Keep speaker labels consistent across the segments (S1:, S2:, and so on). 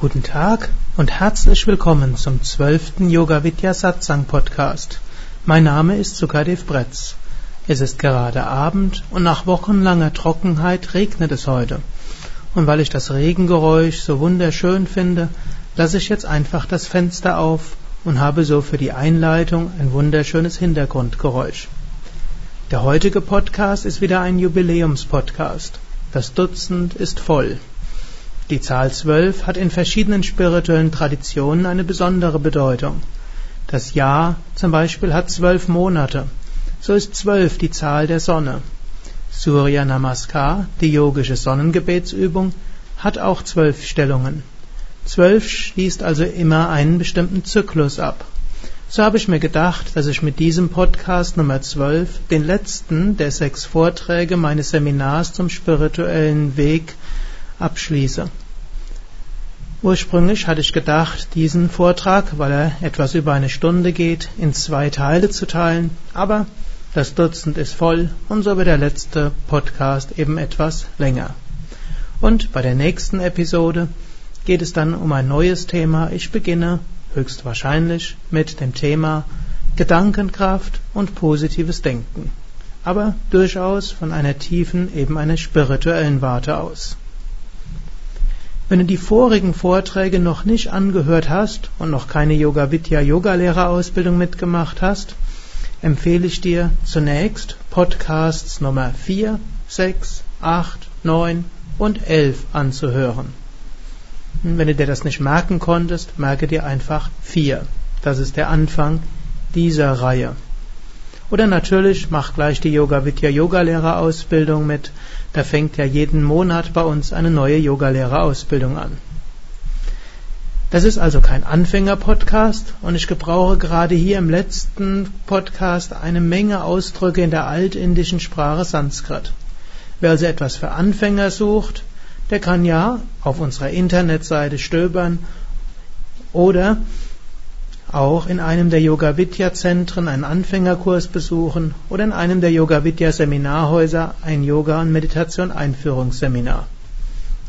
S1: Guten Tag und herzlich willkommen zum zwölften Yoga Vidya Satsang Podcast. Mein Name ist Sukadev Bretz. Es ist gerade Abend und nach wochenlanger Trockenheit regnet es heute. Und weil ich das Regengeräusch so wunderschön finde, lasse ich jetzt einfach das Fenster auf und habe so für die Einleitung ein wunderschönes Hintergrundgeräusch. Der heutige Podcast ist wieder ein Jubiläumspodcast. Das Dutzend ist voll. Die Zahl zwölf hat in verschiedenen spirituellen Traditionen eine besondere Bedeutung. Das Jahr zum Beispiel hat zwölf Monate. So ist zwölf die Zahl der Sonne. Surya Namaskar, die yogische Sonnengebetsübung, hat auch zwölf Stellungen. Zwölf schließt also immer einen bestimmten Zyklus ab. So habe ich mir gedacht, dass ich mit diesem Podcast Nummer 12 den letzten der sechs Vorträge meines Seminars zum spirituellen Weg abschließe. Ursprünglich hatte ich gedacht, diesen Vortrag, weil er etwas über eine Stunde geht, in zwei Teile zu teilen, aber das Dutzend ist voll und so wird der letzte Podcast eben etwas länger. Und bei der nächsten Episode geht es dann um ein neues Thema. Ich beginne höchstwahrscheinlich mit dem Thema Gedankenkraft und positives Denken, aber durchaus von einer tiefen, eben einer spirituellen Warte aus. Wenn du die vorigen Vorträge noch nicht angehört hast und noch keine Yoga Vidya Yogalehrerausbildung mitgemacht hast, empfehle ich dir zunächst Podcasts Nummer 4, 6, 8, 9 und 11 anzuhören. Wenn du dir das nicht merken konntest, merke dir einfach 4. Das ist der Anfang dieser Reihe. Oder natürlich mach gleich die Yoga Vidya Yogalehrerausbildung mit da fängt ja jeden Monat bei uns eine neue Yogalehrerausbildung an. Das ist also kein Anfänger-Podcast und ich gebrauche gerade hier im letzten Podcast eine Menge Ausdrücke in der altindischen Sprache Sanskrit. Wer also etwas für Anfänger sucht, der kann ja auf unserer Internetseite stöbern oder auch in einem der Yoga Vidya Zentren einen Anfängerkurs besuchen oder in einem der Yoga Vidya Seminarhäuser ein Yoga und Meditation Einführungsseminar.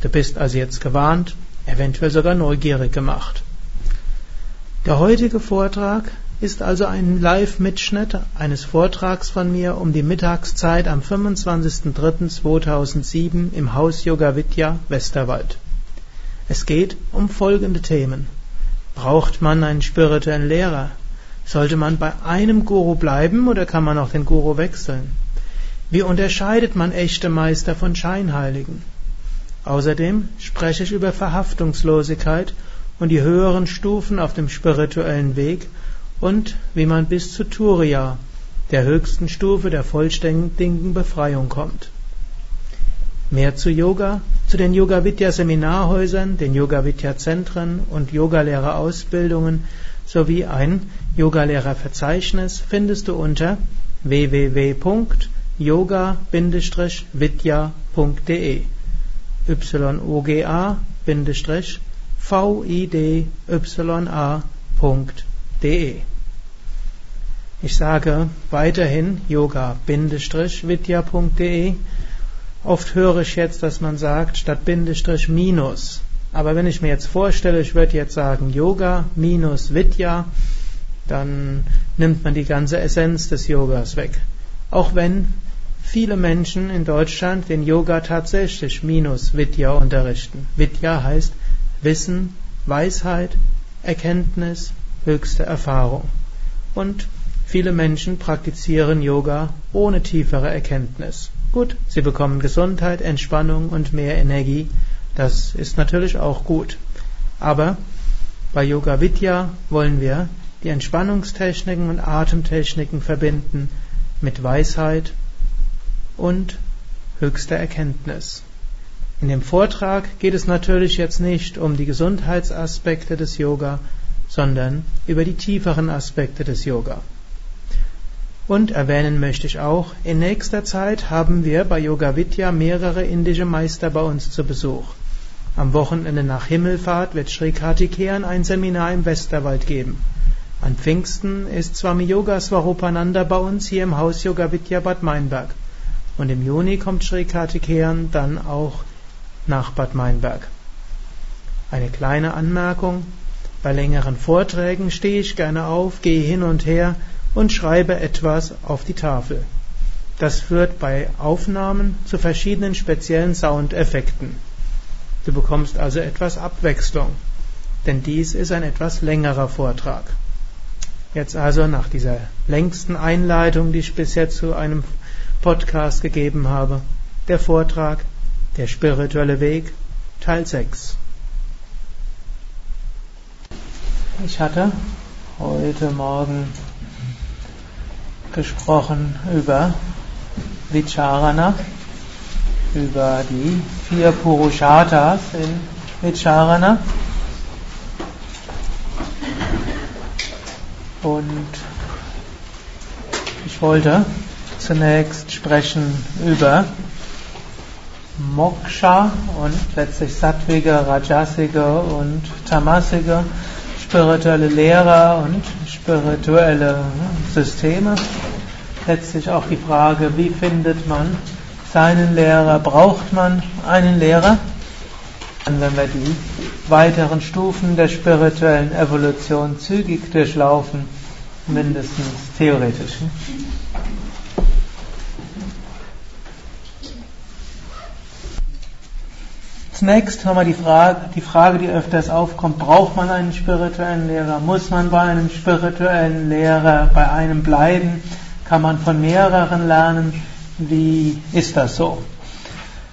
S1: Du bist also jetzt gewarnt, eventuell sogar neugierig gemacht. Der heutige Vortrag ist also ein Live-Mitschnitt eines Vortrags von mir um die Mittagszeit am 25.03.2007 im Haus Yoga Vidya Westerwald. Es geht um folgende Themen. Braucht man einen spirituellen Lehrer? Sollte man bei einem Guru bleiben oder kann man auch den Guru wechseln? Wie unterscheidet man echte Meister von Scheinheiligen? Außerdem spreche ich über Verhaftungslosigkeit und die höheren Stufen auf dem spirituellen Weg und wie man bis zu Turiya, der höchsten Stufe der vollständigen Befreiung kommt. Mehr zu Yoga, zu den Yoga Vidya Seminarhäusern, den Yoga Vidya Zentren und Yogalehrerausbildungen sowie ein Yogalehrerverzeichnis findest du unter www.yoga-vidya.de yoga-vidya.de Ich sage weiterhin yoga-vidya.de Oft höre ich jetzt, dass man sagt, statt Bindestrich minus. Aber wenn ich mir jetzt vorstelle, ich würde jetzt sagen Yoga minus Vidya, dann nimmt man die ganze Essenz des Yogas weg. Auch wenn viele Menschen in Deutschland den Yoga tatsächlich minus Vidya unterrichten. Vidya heißt Wissen, Weisheit, Erkenntnis, höchste Erfahrung. Und viele Menschen praktizieren Yoga ohne tiefere Erkenntnis. Gut, sie bekommen Gesundheit, Entspannung und mehr Energie. Das ist natürlich auch gut. Aber bei Yoga Vidya wollen wir die Entspannungstechniken und Atemtechniken verbinden mit Weisheit und höchster Erkenntnis. In dem Vortrag geht es natürlich jetzt nicht um die Gesundheitsaspekte des Yoga, sondern über die tieferen Aspekte des Yoga. Und erwähnen möchte ich auch, in nächster Zeit haben wir bei Yoga Vidya mehrere indische Meister bei uns zu Besuch. Am Wochenende nach Himmelfahrt wird Sri Kartikeyan ein Seminar im Westerwald geben. An Pfingsten ist Swami Yoga Swarupananda bei uns hier im Haus Yoga Vidya Bad Meinberg. Und im Juni kommt Sri Kartikeyan dann auch nach Bad Meinberg. Eine kleine Anmerkung. Bei längeren Vorträgen stehe ich gerne auf, gehe hin und her und schreibe etwas auf die Tafel. Das führt bei Aufnahmen zu verschiedenen speziellen Soundeffekten. Du bekommst also etwas Abwechslung, denn dies ist ein etwas längerer Vortrag. Jetzt also nach dieser längsten Einleitung, die ich bisher zu einem Podcast gegeben habe, der Vortrag Der spirituelle Weg, Teil 6. Ich hatte heute Morgen gesprochen über Vicharana, über die vier Purusharthas in Vicharana. Und ich wollte zunächst sprechen über Moksha und letztlich sattwige, rajasige und tamasige spirituelle Lehrer und spirituelle Systeme. Letztlich auch die Frage, wie findet man seinen Lehrer? Braucht man einen Lehrer? Und wenn wir die weiteren Stufen der spirituellen Evolution zügig durchlaufen, mindestens theoretisch. Zunächst nochmal die Frage, die Frage, die öfters aufkommt, braucht man einen spirituellen Lehrer? Muss man bei einem spirituellen Lehrer bei einem bleiben? Kann man von mehreren lernen? Wie ist das so?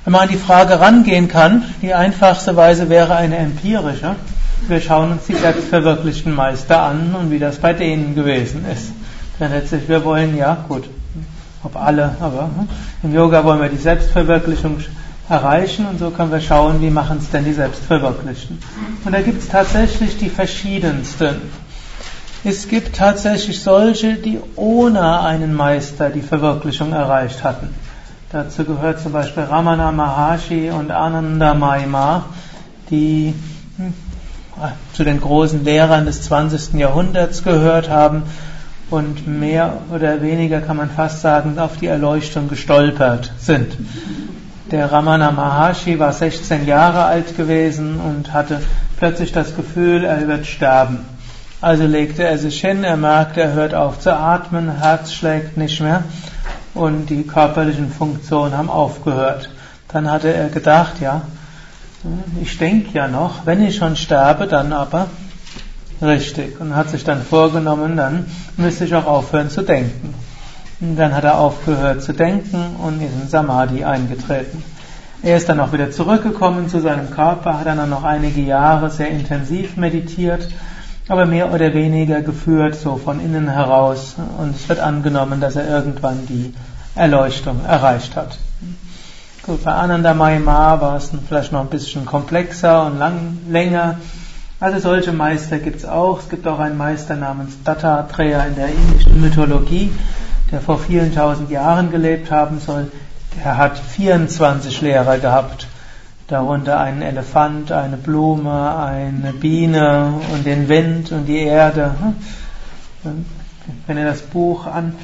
S1: Wenn man an die Frage rangehen kann, die einfachste Weise wäre eine empirische. Wir schauen uns die selbstverwirklichten Meister an und wie das bei denen gewesen ist. Denn letztlich, wir wollen ja, gut, ob alle, aber im Yoga wollen wir die Selbstverwirklichung erreichen und so können wir schauen, wie machen es denn die Selbstverwirklichten. Und da gibt es tatsächlich die verschiedensten. Es gibt tatsächlich solche, die ohne einen Meister die Verwirklichung erreicht hatten. Dazu gehört zum Beispiel Ramana Maharshi und Ananda Maima, die hm, zu den großen Lehrern des 20. Jahrhunderts gehört haben und mehr oder weniger kann man fast sagen, auf die Erleuchtung gestolpert sind. Der Ramana Maharshi war 16 Jahre alt gewesen und hatte plötzlich das Gefühl, er wird sterben. Also legte er sich hin, er merkte, er hört auf zu atmen, Herz schlägt nicht mehr und die körperlichen Funktionen haben aufgehört. Dann hatte er gedacht, ja, ich denke ja noch, wenn ich schon sterbe, dann aber richtig. Und hat sich dann vorgenommen, dann müsste ich auch aufhören zu denken. Dann hat er aufgehört zu denken und ist in Samadhi eingetreten. Er ist dann auch wieder zurückgekommen zu seinem Körper, hat dann noch einige Jahre sehr intensiv meditiert, aber mehr oder weniger geführt, so von innen heraus. Und es wird angenommen, dass er irgendwann die Erleuchtung erreicht hat. Gut, bei Ananda Mahima war es vielleicht noch ein bisschen komplexer und lang, länger. Also solche Meister gibt es auch. Es gibt auch einen Meister namens Dattatreya in der indischen Mythologie der vor vielen tausend Jahren gelebt haben soll, der hat 24 Lehrer gehabt. Darunter einen Elefant, eine Blume, eine Biene und den Wind und die Erde. Wenn ihr das Buch an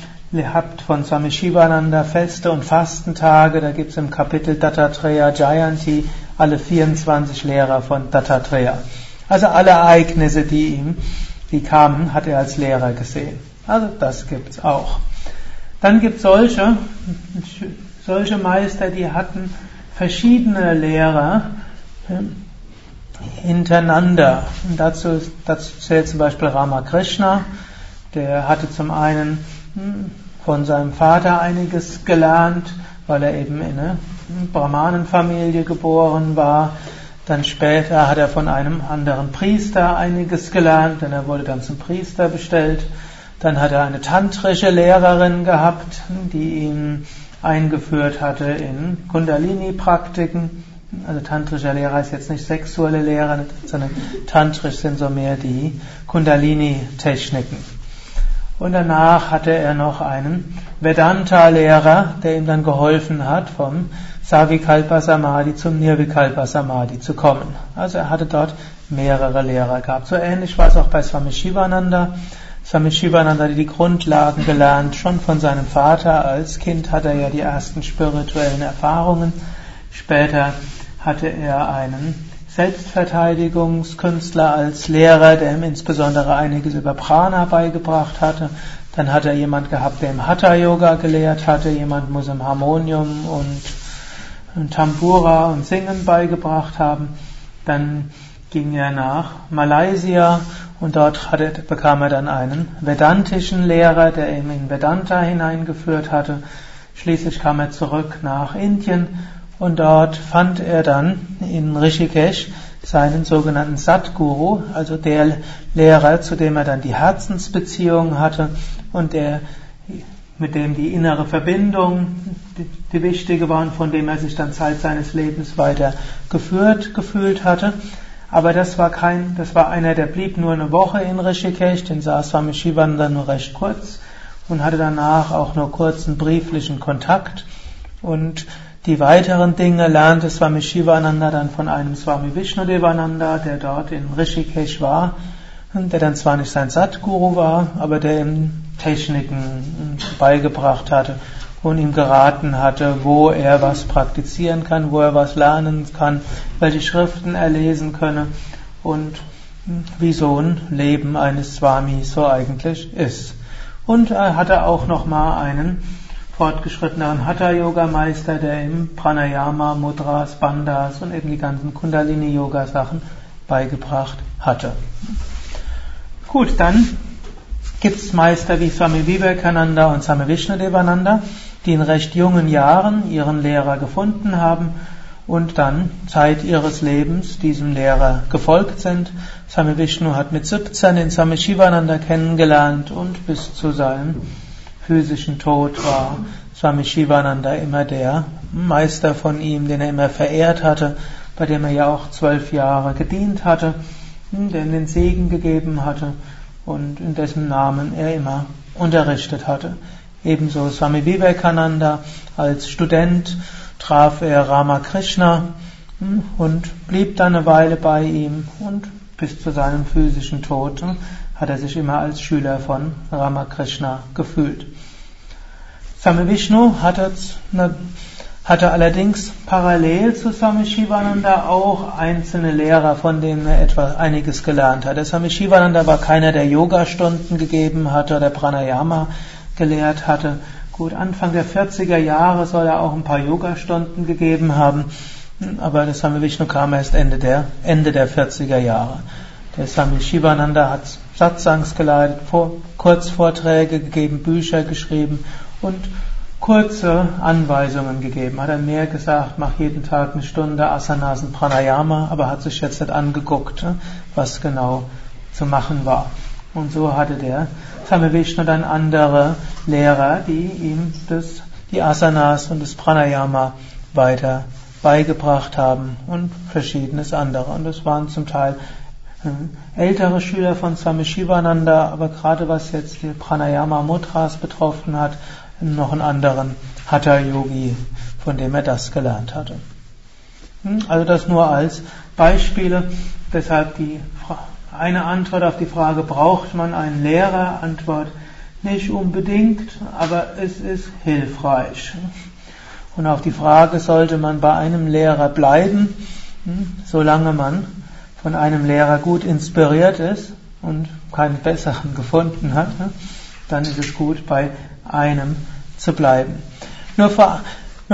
S1: habt von Swami Shivananda, Feste und Fastentage, da gibt es im Kapitel Dattatreya Jayanti alle 24 Lehrer von Dattatreya. Also alle Ereignisse, die ihm, die kamen, hat er als Lehrer gesehen. Also das gibt's auch. Dann gibt es solche, solche Meister, die hatten verschiedene Lehrer hintereinander. Und dazu, dazu zählt zum Beispiel Ramakrishna, der hatte zum einen hm, von seinem Vater einiges gelernt, weil er eben in einer Brahmanenfamilie geboren war. Dann später hat er von einem anderen Priester einiges gelernt, denn er wurde dann zum Priester bestellt. Dann hat er eine tantrische Lehrerin gehabt, die ihn eingeführt hatte in Kundalini-Praktiken. Also tantrischer Lehrer ist jetzt nicht sexuelle Lehrer, sondern tantrisch sind so mehr die Kundalini-Techniken. Und danach hatte er noch einen Vedanta-Lehrer, der ihm dann geholfen hat, vom Savikalpa Samadhi zum Nirvikalpa Samadhi zu kommen. Also er hatte dort mehrere Lehrer gehabt. So ähnlich war es auch bei Swami Shivananda. Swami Shivananda hatte die Grundlagen gelernt, schon von seinem Vater. Als Kind hatte er ja die ersten spirituellen Erfahrungen. Später hatte er einen Selbstverteidigungskünstler als Lehrer, der ihm insbesondere einiges über Prana beigebracht hatte. Dann hat er jemand gehabt, der ihm Hatha Yoga gelehrt hatte. Jemand muss ihm Harmonium und Tambura und Singen beigebracht haben. Dann ging er nach Malaysia und dort hatte, bekam er dann einen vedantischen Lehrer, der ihn in Vedanta hineingeführt hatte. Schließlich kam er zurück nach Indien und dort fand er dann in Rishikesh seinen sogenannten Satguru, also der Lehrer, zu dem er dann die Herzensbeziehung hatte und der, mit dem die innere Verbindung, die, die wichtige war und von dem er sich dann Zeit seines Lebens weiter geführt gefühlt hatte. Aber das war kein, das war einer, der blieb nur eine Woche in Rishikesh, den saß Swami Shivananda nur recht kurz und hatte danach auch nur kurzen brieflichen Kontakt. Und die weiteren Dinge lernte Swami Shivananda dann von einem Swami Vishnudevananda, der dort in Rishikesh war, der dann zwar nicht sein Satguru war, aber der ihm Techniken beigebracht hatte und ihm geraten hatte, wo er was praktizieren kann, wo er was lernen kann, welche Schriften er lesen könne und wie so ein Leben eines Swami so eigentlich ist. Und er hatte auch nochmal einen fortgeschritteneren Hatha-Yoga-Meister, der ihm Pranayama, Mudras, Bandhas und eben die ganzen Kundalini-Yoga-Sachen beigebracht hatte. Gut, dann gibt es Meister wie Swami Vivekananda und Swami Vishnudevananda, die in recht jungen Jahren ihren Lehrer gefunden haben und dann Zeit ihres Lebens diesem Lehrer gefolgt sind. Swami Vishnu hat mit 17 den Swami Shivananda kennengelernt und bis zu seinem physischen Tod war Swami Shivananda immer der Meister von ihm, den er immer verehrt hatte, bei dem er ja auch zwölf Jahre gedient hatte, der ihm den Segen gegeben hatte und in dessen Namen er immer unterrichtet hatte. Ebenso Swami Vivekananda als Student traf er Ramakrishna und blieb dann eine Weile bei ihm und bis zu seinem physischen Tod hat er sich immer als Schüler von Ramakrishna gefühlt. Swami Vishnu hatte, hatte allerdings parallel zu Swami Shivananda auch einzelne Lehrer, von denen er etwa einiges gelernt hat. Der Swami Shivananda war keiner, der Yoga-Stunden gegeben hatte oder Pranayama gelehrt hatte. Gut, Anfang der 40er Jahre soll er auch ein paar Yoga-Stunden gegeben haben, aber der Swami Vishnu kam erst Ende der, Ende der 40er Jahre. Der Swami Shivananda hat Satsangs geleitet, Kurzvorträge gegeben, Bücher geschrieben und kurze Anweisungen gegeben. Hat er mehr gesagt, mach jeden Tag eine Stunde Asanas und Pranayama, aber hat sich jetzt nicht angeguckt, ne, was genau zu machen war. Und so hatte der Same Vishnu dann andere Lehrer, die ihm das, die Asanas und das Pranayama weiter beigebracht haben und verschiedenes andere. Und das waren zum Teil äh, ältere Schüler von Swami Shivananda, aber gerade was jetzt die Pranayama Mudras betroffen hat, noch einen anderen Hatha Yogi, von dem er das gelernt hatte. Hm, also das nur als Beispiele. Deshalb die eine Antwort auf die Frage, braucht man einen Lehrer? Antwort, nicht unbedingt, aber es ist hilfreich. Und auf die Frage, sollte man bei einem Lehrer bleiben, hm, solange man von einem Lehrer gut inspiriert ist und keinen besseren gefunden hat, hm, dann ist es gut, bei einem zu bleiben. Nur, vor,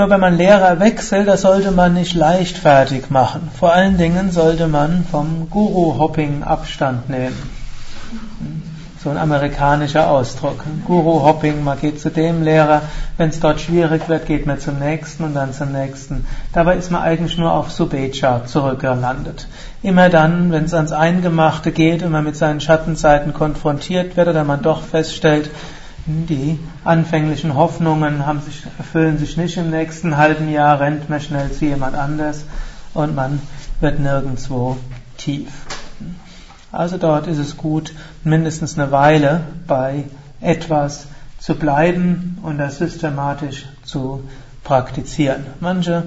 S1: nur wenn man Lehrer wechselt, das sollte man nicht leichtfertig machen. Vor allen Dingen sollte man vom Guru-Hopping Abstand nehmen. So ein amerikanischer Ausdruck. Guru-Hopping, man geht zu dem Lehrer, wenn es dort schwierig wird, geht man zum nächsten und dann zum nächsten. Dabei ist man eigentlich nur auf Subecha zurückgelandet. Immer dann, wenn es ans Eingemachte geht und man mit seinen Schattenseiten konfrontiert wird oder man doch feststellt, die anfänglichen Hoffnungen haben sich, erfüllen sich nicht im nächsten halben Jahr, rennt man schnell zu jemand anders und man wird nirgendwo tief. Also dort ist es gut, mindestens eine Weile bei etwas zu bleiben und das systematisch zu praktizieren. Manche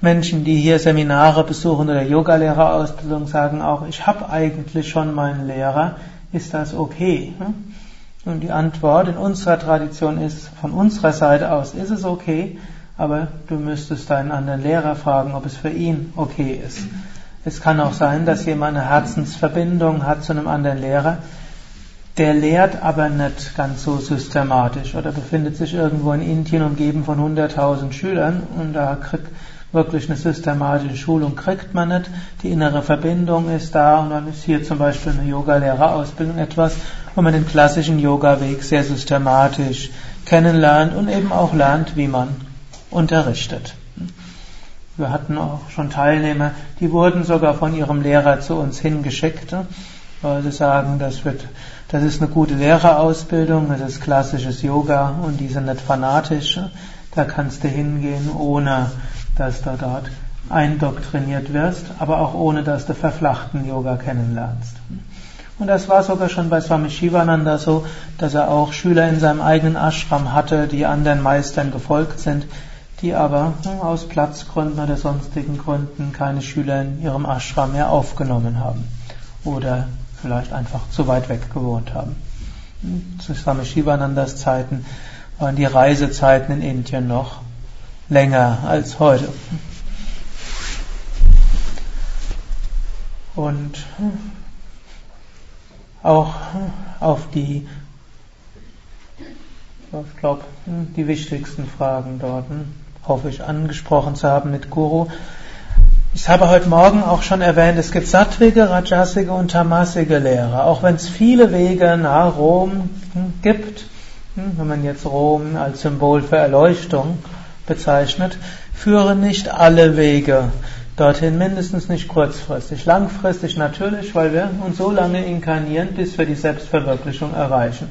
S1: Menschen, die hier Seminare besuchen oder Yogalehrerausbildung, sagen auch, ich habe eigentlich schon meinen Lehrer, ist das okay? Und die Antwort in unserer Tradition ist, von unserer Seite aus ist es okay, aber du müsstest deinen anderen Lehrer fragen, ob es für ihn okay ist. Es kann auch sein, dass jemand eine Herzensverbindung hat zu einem anderen Lehrer. Der lehrt aber nicht ganz so systematisch oder befindet sich irgendwo in Indien umgeben von 100.000 Schülern und da kriegt wirklich eine systematische Schulung kriegt man nicht. Die innere Verbindung ist da und dann ist hier zum Beispiel eine Yogalehrerausbildung etwas, wo man den klassischen Yoga-Weg sehr systematisch kennenlernt und eben auch lernt, wie man unterrichtet. Wir hatten auch schon Teilnehmer, die wurden sogar von ihrem Lehrer zu uns hingeschickt, weil sie sagen, das wird, das ist eine gute Lehrerausbildung, das ist klassisches Yoga und die sind nicht fanatisch. Da kannst du hingehen, ohne dass du dort eindoktriniert wirst, aber auch ohne dass du verflachten Yoga kennenlernst. Und das war sogar schon bei Swami Shivananda so, dass er auch Schüler in seinem eigenen Ashram hatte, die anderen Meistern gefolgt sind, die aber aus Platzgründen oder sonstigen Gründen keine Schüler in ihrem Ashram mehr aufgenommen haben oder vielleicht einfach zu weit weg gewohnt haben. Zu Swami Shivanandas Zeiten waren die Reisezeiten in Indien noch länger als heute. Und auch auf die, ich glaube, die wichtigsten Fragen dort hoffe ich angesprochen zu haben mit Guru. Ich habe heute Morgen auch schon erwähnt, es gibt sattwige, rajasige und tamasige Lehrer. Auch wenn es viele Wege nach Rom gibt, hm, wenn man jetzt Rom als Symbol für Erleuchtung bezeichnet, führen nicht alle Wege dorthin, mindestens nicht kurzfristig. Langfristig natürlich, weil wir uns so lange inkarnieren, bis wir die Selbstverwirklichung erreichen.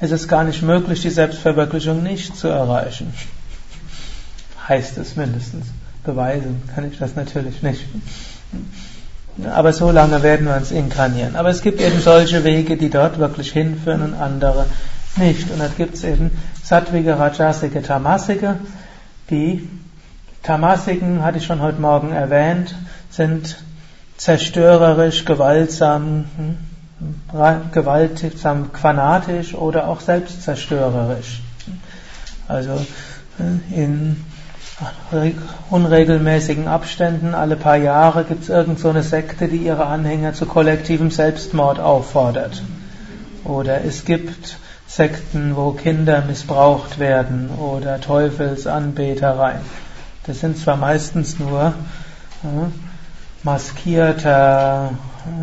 S1: Es ist gar nicht möglich, die Selbstverwirklichung nicht zu erreichen heißt es mindestens. Beweisen kann ich das natürlich nicht. Aber so lange werden wir uns inkarnieren. Aber es gibt eben solche Wege, die dort wirklich hinführen und andere nicht. Und dann gibt es eben Sattvige, Rajasike, Tamasike. Die Tamasiken, hatte ich schon heute Morgen erwähnt, sind zerstörerisch, gewaltsam, hm, gewaltsam, fanatisch oder auch selbstzerstörerisch. Also äh, in unregelmäßigen Abständen, alle paar Jahre gibt es irgend so eine Sekte, die ihre Anhänger zu kollektivem Selbstmord auffordert. Oder es gibt Sekten, wo Kinder missbraucht werden oder Teufelsanbetereien. Das sind zwar meistens nur äh, maskierter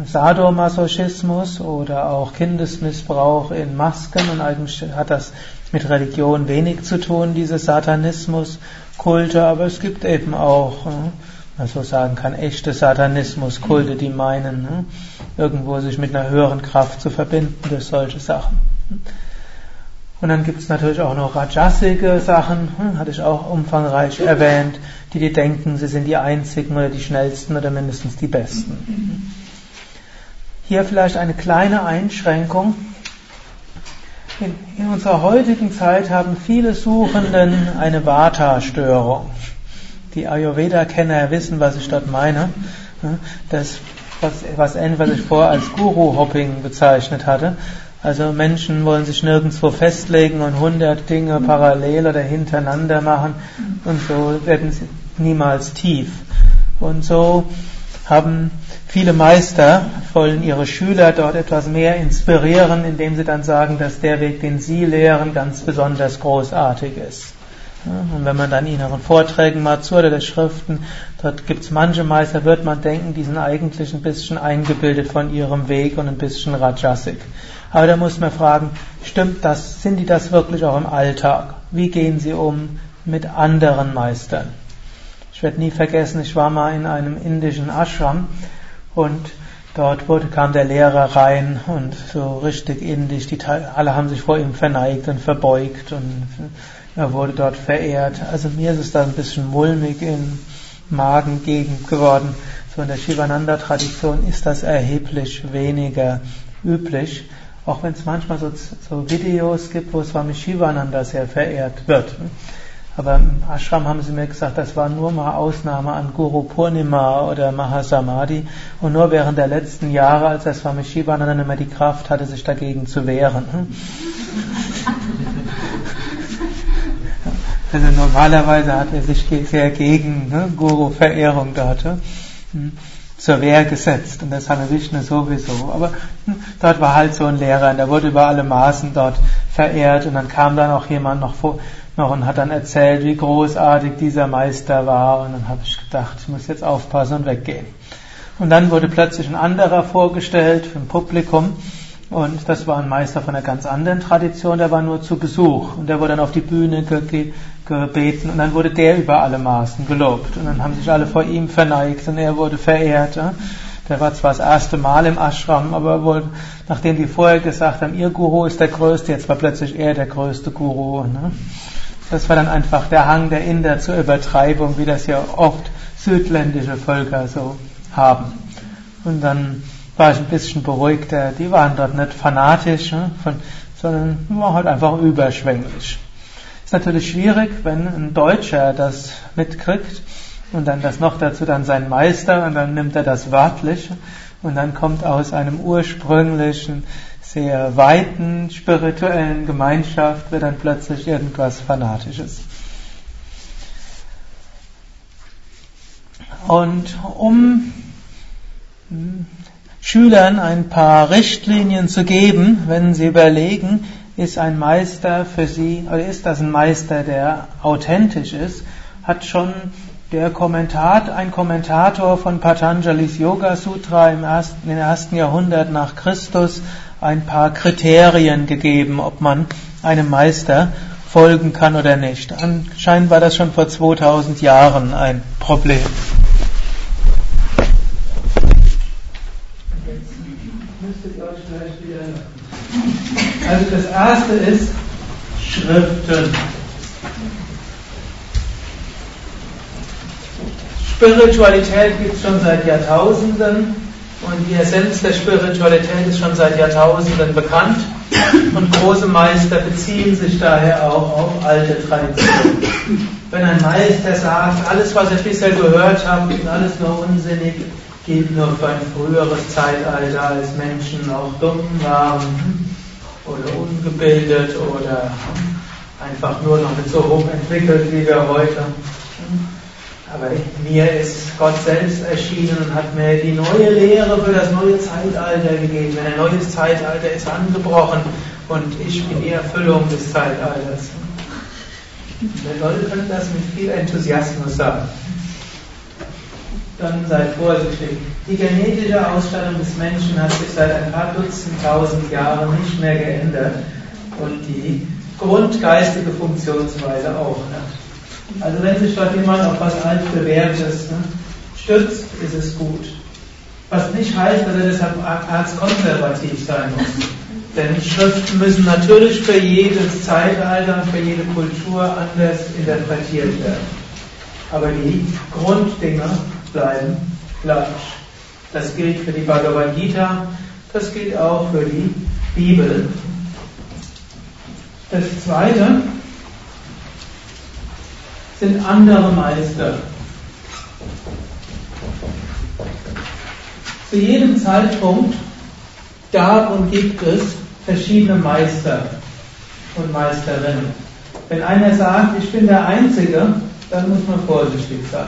S1: Sadomasochismus oder auch Kindesmissbrauch in Masken und eigentlich hat das mit Religion wenig zu tun, dieses Satanismus. Kulte, aber es gibt eben auch, man so sagen kann, echte Satanismus-Kulte, die meinen, irgendwo sich mit einer höheren Kraft zu verbinden durch solche Sachen. Und dann gibt es natürlich auch noch Rajasige Sachen, hatte ich auch umfangreich erwähnt, die die denken, sie sind die einzigen oder die schnellsten oder mindestens die besten. Hier vielleicht eine kleine Einschränkung. In, in unserer heutigen Zeit haben viele Suchenden eine Vata-Störung. Die Ayurveda-Kenner wissen, was ich dort meine. Das, was, was, was ich vorher als Guru-Hopping bezeichnet hatte. Also Menschen wollen sich nirgendwo festlegen und hundert Dinge parallel oder hintereinander machen und so werden sie niemals tief. Und so haben Viele Meister wollen ihre Schüler dort etwas mehr inspirieren, indem sie dann sagen, dass der Weg, den sie lehren, ganz besonders großartig ist. Und wenn man dann in ihren Vorträgen mal zu oder der Schriften, dort gibt es manche Meister, wird man denken, die sind eigentlich ein bisschen eingebildet von ihrem Weg und ein bisschen Rajasik. Aber da muss man fragen, stimmt das, sind die das wirklich auch im Alltag? Wie gehen sie um mit anderen Meistern? Ich werde nie vergessen, ich war mal in einem indischen Ashram und dort wurde, kam der Lehrer rein und so richtig indisch, die, alle haben sich vor ihm verneigt und verbeugt und er wurde dort verehrt. Also mir ist es da ein bisschen mulmig im Magengegend geworden. So in der Shivananda-Tradition ist das erheblich weniger üblich, auch wenn es manchmal so, so Videos gibt, wo Swami Shivananda sehr verehrt wird. Aber im Ashram haben sie mir gesagt, das war nur mal Ausnahme an Guru Purnima oder Mahasamadhi und nur während der letzten Jahre, als der Swami Shivananda nicht mehr die Kraft hatte, sich dagegen zu wehren. Also normalerweise hat er sich sehr gegen ne, Guru-Verehrung dort. Hm, zur Wehr gesetzt. Und das Hare Vishnu sowieso. Aber hm, dort war halt so ein Lehrer und der wurde über alle Maßen dort verehrt. Und dann kam dann auch jemand noch vor, noch und hat dann erzählt, wie großartig dieser Meister war. Und dann habe ich gedacht, ich muss jetzt aufpassen und weggehen. Und dann wurde plötzlich ein anderer vorgestellt im Publikum. Und das war ein Meister von einer ganz anderen Tradition, der war nur zu Besuch. Und der wurde dann auf die Bühne ge gebeten und dann wurde der über alle Maßen gelobt und dann haben sich alle vor ihm verneigt und er wurde verehrt. Der war zwar das erste Mal im Ashram, aber wohl, nachdem die vorher gesagt haben, ihr Guru ist der Größte, jetzt war plötzlich er der größte Guru. Ne? Das war dann einfach der Hang der Inder zur Übertreibung, wie das ja oft südländische Völker so haben. Und dann war ich ein bisschen beruhigter. Die waren dort nicht fanatisch, ne, sondern war halt einfach überschwänglich. Ist natürlich schwierig, wenn ein Deutscher das mitkriegt und dann das noch dazu dann sein Meister und dann nimmt er das wörtlich und dann kommt aus einem ursprünglichen, sehr weiten spirituellen Gemeinschaft wird dann plötzlich irgendwas Fanatisches. Und um Schülern ein paar Richtlinien zu geben, wenn sie überlegen, ist ein Meister für sie, oder ist das ein Meister, der authentisch ist, hat schon der Kommentar, ein Kommentator von Patanjalis Yoga Sutra im ersten, im ersten Jahrhundert nach Christus ein paar Kriterien gegeben, ob man einem Meister folgen kann oder nicht. Anscheinend war das schon vor 2000 Jahren ein Problem. Also das erste ist Schriften. Spiritualität gibt es schon seit Jahrtausenden und die Essenz der Spiritualität ist schon seit Jahrtausenden bekannt und große Meister beziehen sich daher auch auf alte Traditionen. Wenn ein Meister sagt, alles was ich bisher gehört habe, ist alles nur unsinnig, gilt nur für ein früheres Zeitalter, als Menschen auch dumm waren oder ungebildet oder einfach nur noch nicht so hoch entwickelt wie wir heute. Aber mir ist Gott selbst erschienen und hat mir die neue Lehre für das neue Zeitalter gegeben. Ein neues Zeitalter ist angebrochen und ich bin die Erfüllung des Zeitalters. Die Leute können das mit viel Enthusiasmus sagen. Dann seid vorsichtig. Die genetische Ausstattung des Menschen hat sich seit ein paar Dutzend tausend Jahren nicht mehr geändert und die grundgeistige Funktionsweise auch nicht. Also wenn sich dort jemand auf was altbewährtes ne, stützt, ist es gut. Was nicht heißt, dass er deshalb erzkonservativ sein muss. Denn Schriften müssen natürlich für jedes Zeitalter und für jede Kultur anders interpretiert werden. Aber die Grunddinge bleiben gleich. Das gilt für die Bhagavad Gita, das gilt auch für die Bibel. Das zweite sind andere Meister. Zu jedem Zeitpunkt gab und gibt es verschiedene Meister und Meisterinnen. Wenn einer sagt, ich bin der Einzige, dann muss man vorsichtig sein.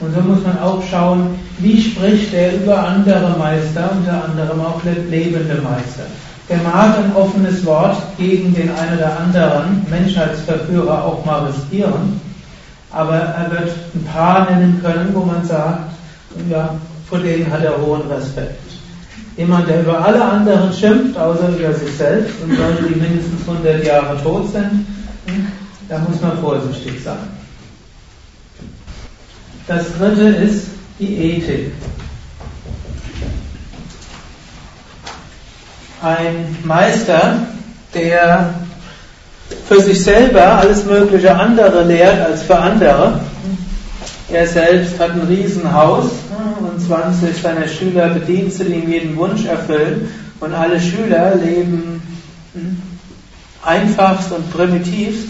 S1: Und so muss man auch schauen, wie spricht er über andere Meister, unter anderem auch lebende Meister. Der mag ein offenes Wort gegen den einen oder anderen Menschheitsverführer auch mal riskieren, aber er wird ein paar nennen können, wo man sagt, ja, vor denen hat er hohen Respekt. Jemand, der über alle anderen schimpft, außer über sich selbst, und solche, die mindestens 100 Jahre tot sind, da muss man vorsichtig sein. Das dritte ist die Ethik. Ein Meister, der für sich selber alles mögliche andere lehrt als für andere. Er selbst hat ein Riesenhaus und 20 seiner Schüler Bedienstete, die ihm jeden Wunsch erfüllen und alle Schüler leben einfachst und primitivst,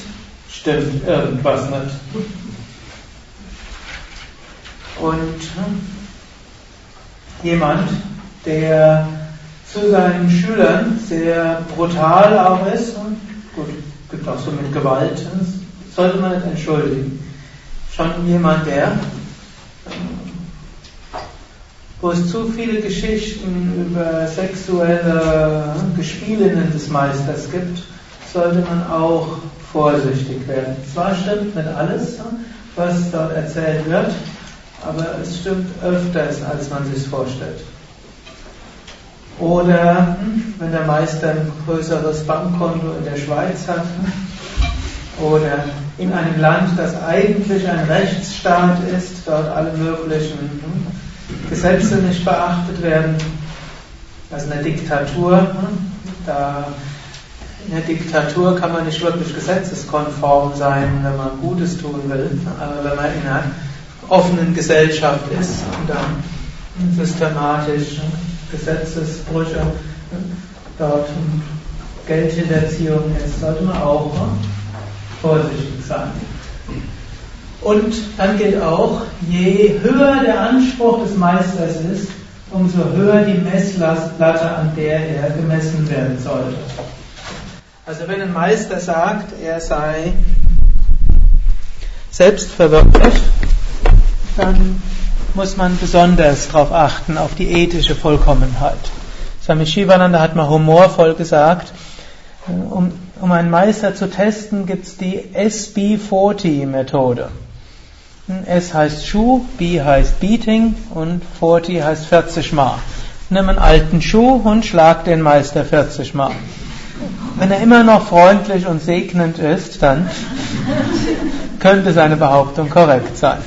S1: stimmt irgendwas nicht. Und jemand, der zu seinen Schülern sehr brutal auch ist und gut, gibt auch so mit Gewalt, das sollte man nicht entschuldigen. Schon jemand, der wo es zu viele Geschichten über sexuelle Gespielinnen des Meisters gibt, sollte man auch vorsichtig werden. Zwar stimmt nicht alles, was dort erzählt wird, aber es stimmt öfters, als man sich vorstellt. Oder wenn der Meister ein größeres Bankkonto in der Schweiz hat, oder in einem Land, das eigentlich ein Rechtsstaat ist, dort alle möglichen Gesetze nicht beachtet werden, also eine Diktatur, da in der Diktatur kann man nicht wirklich gesetzeskonform sein, wenn man Gutes tun will, aber wenn man in einer offenen Gesellschaft ist und dann systematisch Gesetzesbrüche dort Geldhinterziehung ist, sollte man auch vorsichtig sein. Und dann gilt auch, je höher der Anspruch des Meisters ist, umso höher die Messlatte, an der er gemessen werden sollte. Also wenn ein Meister sagt, er sei selbstverwirklicht, dann muss man besonders darauf achten, auf die ethische Vollkommenheit. Swami Shivananda hat mal humorvoll gesagt, um, um einen Meister zu testen, gibt es die SB40-Methode. S heißt Schuh, B heißt Beating und 40 heißt 40 Mal. Nimm einen alten Schuh und schlag den Meister 40 Mal. Wenn er immer noch freundlich und segnend ist, dann könnte seine Behauptung korrekt sein.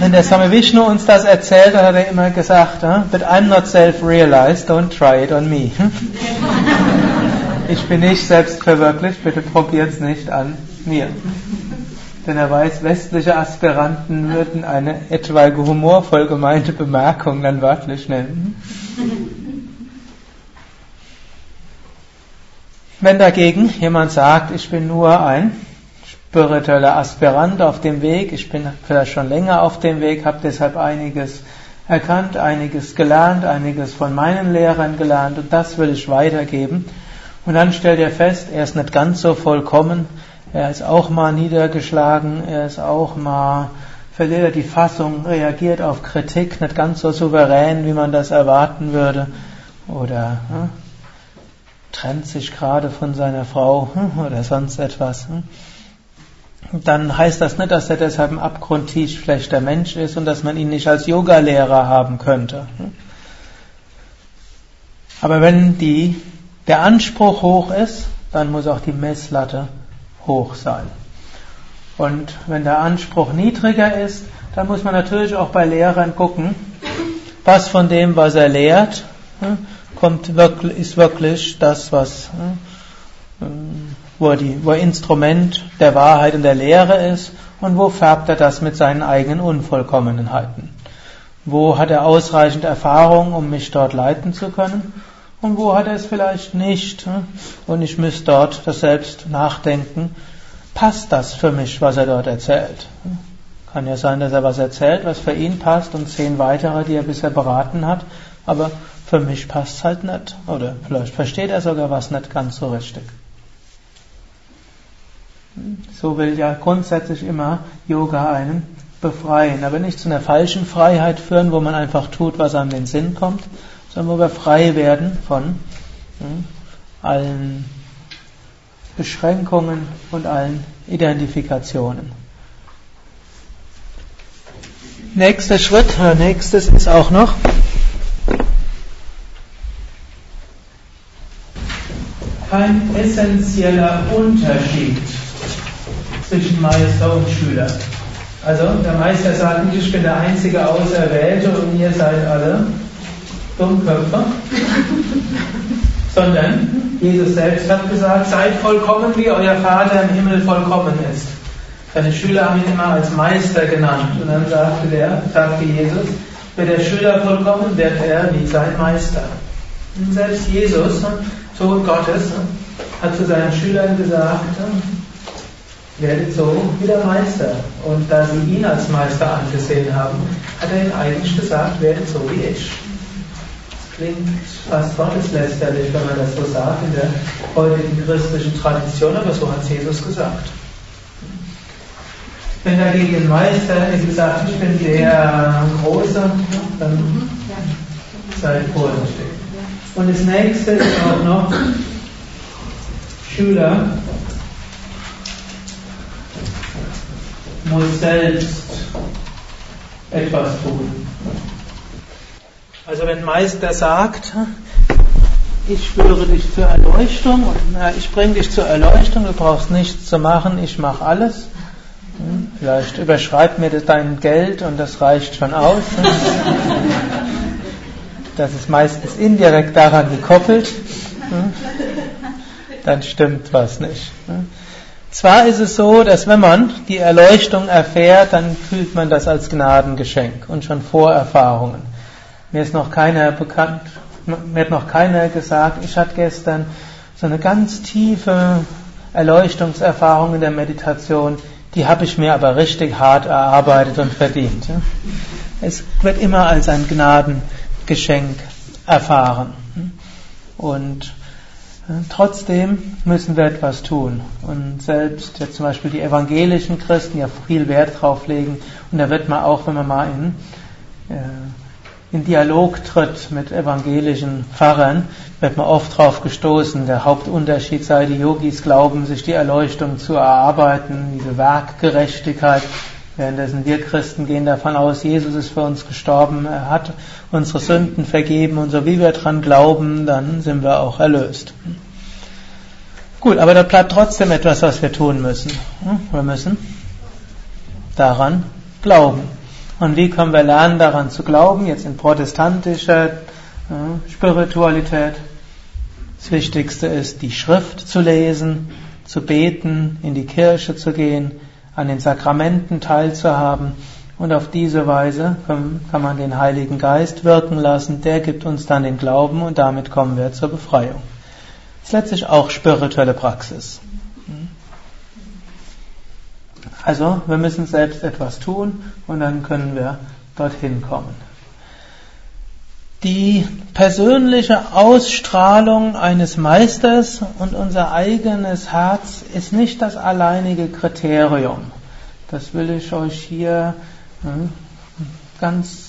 S1: Wenn der Same Vishnu uns das erzählt, dann hat er immer gesagt, but I'm not self-realized, don't try it on me. Ich bin nicht selbst verwirklicht, bitte probiert's nicht an mir. Denn er weiß, westliche Aspiranten würden eine etwaige humorvoll gemeinte Bemerkung dann wörtlich nennen. Wenn dagegen jemand sagt, ich bin nur ein spiritueller Aspirant auf dem Weg, ich bin vielleicht schon länger auf dem Weg, habe deshalb einiges erkannt, einiges gelernt, einiges von meinen Lehrern gelernt und das will ich weitergeben. Und dann stellt er fest, er ist nicht ganz so vollkommen, er ist auch mal niedergeschlagen, er ist auch mal verliert er die Fassung, reagiert auf Kritik nicht ganz so souverän, wie man das erwarten würde, oder hm, trennt sich gerade von seiner Frau hm, oder sonst etwas. Hm. Dann heißt das nicht, dass er deshalb ein abgrundtief schlechter Mensch ist und dass man ihn nicht als Yogalehrer haben könnte. Hm. Aber wenn die, der Anspruch hoch ist, dann muss auch die Messlatte hoch sein. Und wenn der Anspruch niedriger ist, dann muss man natürlich auch bei Lehrern gucken, was von dem, was er lehrt, kommt wirklich, ist wirklich das, was, äh, wo, er die, wo er Instrument der Wahrheit und der Lehre ist und wo färbt er das mit seinen eigenen Unvollkommenheiten. Wo hat er ausreichend Erfahrung, um mich dort leiten zu können? Und wo hat er es vielleicht nicht? Und ich müsste dort das selbst nachdenken. Passt das für mich, was er dort erzählt? Kann ja sein, dass er was erzählt, was für ihn passt und zehn weitere, die er bisher beraten hat. Aber für mich passt es halt nicht. Oder vielleicht versteht er sogar was nicht ganz so richtig. So will ja grundsätzlich immer Yoga einen befreien, aber nicht zu einer falschen Freiheit führen, wo man einfach tut, was in den Sinn kommt, sondern wo wir frei werden von hm, allen Beschränkungen und allen Identifikationen. Nächster Schritt, nächstes ist auch noch. Kein essentieller Unterschied zwischen Meister und Schüler. Also der Meister sagt nicht, ich bin der einzige Auserwählte und ihr seid alle Dummköpfe, sondern Jesus selbst hat gesagt, seid vollkommen, wie euer Vater im Himmel vollkommen ist. Seine Schüler haben ihn immer als Meister genannt und dann sagte der, sagte Jesus, wird der Schüler vollkommen, wird er wie sein Meister. Und selbst Jesus Sohn Gottes, hat zu seinen Schülern gesagt, werdet so wie der Meister. Und da sie ihn als Meister angesehen haben, hat er ihnen eigentlich gesagt, werdet so wie ich. Das klingt fast gotteslästerlich, wenn man das so sagt in der heutigen christlichen Tradition, aber so hat Jesus gesagt. Wenn dagegen ein Meister ist, sagt, ich bin der Große, dann seid vorsichtig. Und das nächste ist auch noch Schüler muss selbst etwas tun. Also wenn Meister sagt, ich führe dich zur Erleuchtung, ich bringe dich zur Erleuchtung, du brauchst nichts zu machen, ich mache alles. Hm, vielleicht überschreib mir dein Geld und das reicht schon aus. Das ist meistens indirekt daran gekoppelt. Hm, dann stimmt was nicht. Hm. Zwar ist es so, dass wenn man die Erleuchtung erfährt, dann fühlt man das als Gnadengeschenk und schon Vorerfahrungen. Mir ist noch keiner bekannt, mir hat noch keiner gesagt, ich hatte gestern so eine ganz tiefe Erleuchtungserfahrung in der Meditation, die habe ich mir aber richtig hart erarbeitet und verdient. Es wird immer als ein Gnadengeschenk erfahren. Und Trotzdem müssen wir etwas tun. Und selbst jetzt zum Beispiel die evangelischen Christen ja viel Wert drauf legen. Und da wird man auch, wenn man mal in, äh, in Dialog tritt mit evangelischen Pfarrern, wird man oft drauf gestoßen. Der Hauptunterschied sei, die Yogis glauben, sich die Erleuchtung zu erarbeiten, diese Werkgerechtigkeit. Währenddessen wir Christen gehen davon aus, Jesus ist für uns gestorben, er hat unsere Sünden vergeben und so wie wir dran glauben, dann sind wir auch erlöst. Gut, aber da bleibt trotzdem etwas, was wir tun müssen. Wir müssen daran glauben. Und wie können wir lernen, daran zu glauben? Jetzt in protestantischer Spiritualität. Das Wichtigste ist, die Schrift zu lesen, zu beten, in die Kirche zu gehen, an den Sakramenten teilzuhaben. Und auf diese Weise kann man den Heiligen Geist wirken lassen. Der gibt uns dann den Glauben und damit kommen wir zur Befreiung. Das ist letztlich auch spirituelle Praxis. Also, wir müssen selbst etwas tun und dann können wir dorthin kommen. Die persönliche Ausstrahlung eines Meisters und unser eigenes Herz ist nicht das alleinige Kriterium. Das will ich euch hier hm, ganz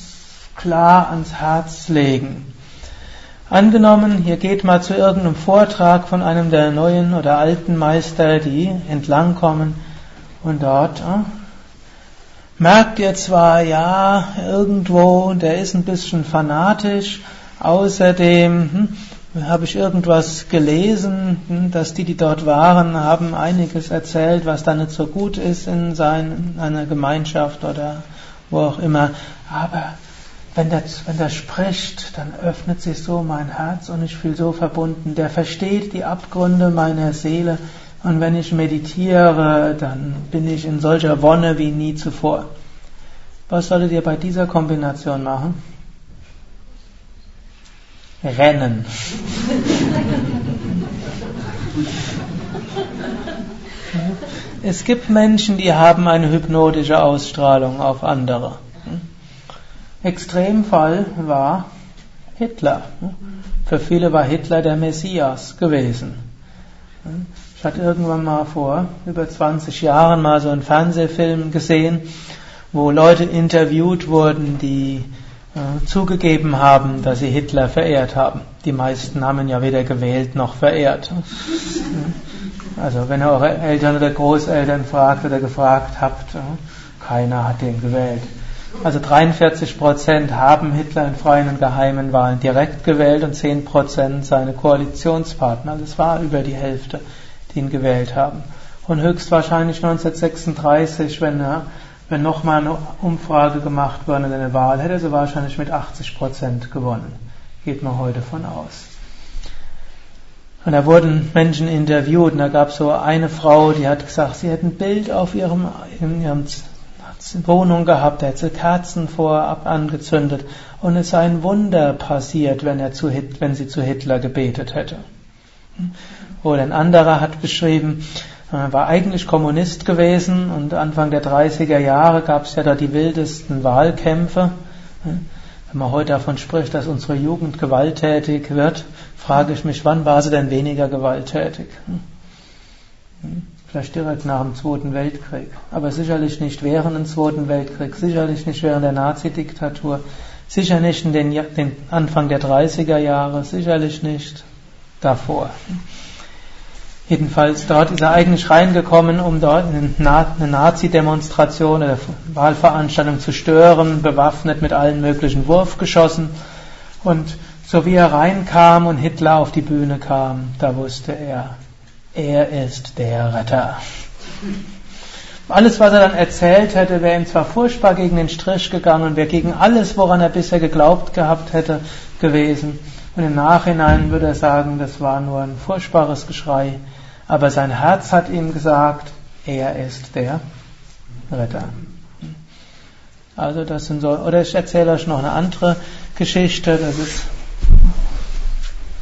S1: klar ans Herz legen. Angenommen, ihr geht mal zu irgendeinem Vortrag von einem der neuen oder alten Meister, die entlangkommen und dort hm, merkt ihr zwar, ja, irgendwo, der ist ein bisschen fanatisch, außerdem hm, habe ich irgendwas gelesen, hm, dass die, die dort waren, haben einiges erzählt, was da nicht so gut ist in seiner Gemeinschaft oder wo auch immer. Aber wenn der, wenn der spricht, dann öffnet sich so mein Herz und ich fühle so verbunden. Der versteht die Abgründe meiner Seele und wenn ich meditiere, dann bin ich in solcher Wonne wie nie zuvor. Was solltet ihr bei dieser Kombination machen? Rennen. Es gibt Menschen, die haben eine hypnotische Ausstrahlung auf andere. Extremfall war Hitler. Für viele war Hitler der Messias gewesen. Ich hatte irgendwann mal vor über 20 Jahren mal so einen Fernsehfilm gesehen, wo Leute interviewt wurden, die äh, zugegeben haben, dass sie Hitler verehrt haben. Die meisten haben ihn ja weder gewählt noch verehrt. Also wenn ihr eure Eltern oder Großeltern fragt oder gefragt habt, äh, keiner hat den gewählt. Also 43 Prozent haben Hitler in freien und geheimen Wahlen direkt gewählt und 10 Prozent seine Koalitionspartner. Es war über die Hälfte die ihn gewählt haben. Und höchstwahrscheinlich 1936, wenn, er, wenn nochmal eine Umfrage gemacht worden in eine Wahl, hätte sie wahrscheinlich mit 80 Prozent gewonnen. Geht man heute von aus. Und da wurden Menschen interviewt und da gab es so eine Frau, die hat gesagt, sie hätte ein Bild auf ihrem, in ihrem Wohnung gehabt, er hätte Kerzen vorab angezündet und es sei ein Wunder passiert, wenn, er zu, wenn sie zu Hitler gebetet hätte. Oder ein anderer hat beschrieben, er war eigentlich Kommunist gewesen und Anfang der 30er Jahre gab es ja da die wildesten Wahlkämpfe. Wenn man heute davon spricht, dass unsere Jugend gewalttätig wird, frage ich mich, wann war sie denn weniger gewalttätig? Vielleicht direkt nach dem Zweiten Weltkrieg. Aber sicherlich nicht während dem Zweiten Weltkrieg, sicherlich nicht während der Nazi-Diktatur, sicher nicht in den, den Anfang der 30er Jahre, sicherlich nicht davor. Jedenfalls dort ist er eigentlich reingekommen, um dort eine Nazi-Demonstration oder Wahlveranstaltung zu stören, bewaffnet mit allen möglichen Wurfgeschossen. Und so wie er reinkam und Hitler auf die Bühne kam, da wusste er, er ist der Retter. Alles, was er dann erzählt hätte, wäre ihm zwar furchtbar gegen den Strich gegangen und wäre gegen alles, woran er bisher geglaubt gehabt hätte, gewesen. Und im Nachhinein würde er sagen, das war nur ein furchtbares Geschrei aber sein Herz hat ihm gesagt, er ist der Retter. Also das sind so, oder ich erzähle euch noch eine andere Geschichte, das ist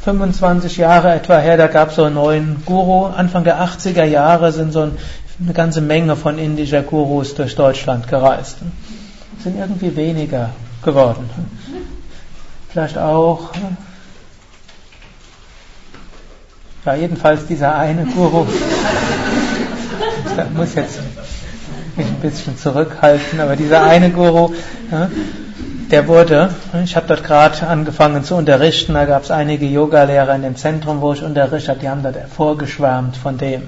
S1: 25 Jahre etwa her, da gab es so einen neuen Guru. Anfang der 80er Jahre sind so eine ganze Menge von indischer Gurus durch Deutschland gereist. Sind irgendwie weniger geworden. Vielleicht auch ja, jedenfalls dieser eine Guru, ich muss jetzt mich ein bisschen zurückhalten, aber dieser eine Guru, der wurde, ich habe dort gerade angefangen zu unterrichten, da gab es einige Yogalehrer in dem Zentrum, wo ich unterrichtet habe, die haben dort vorgeschwärmt von dem.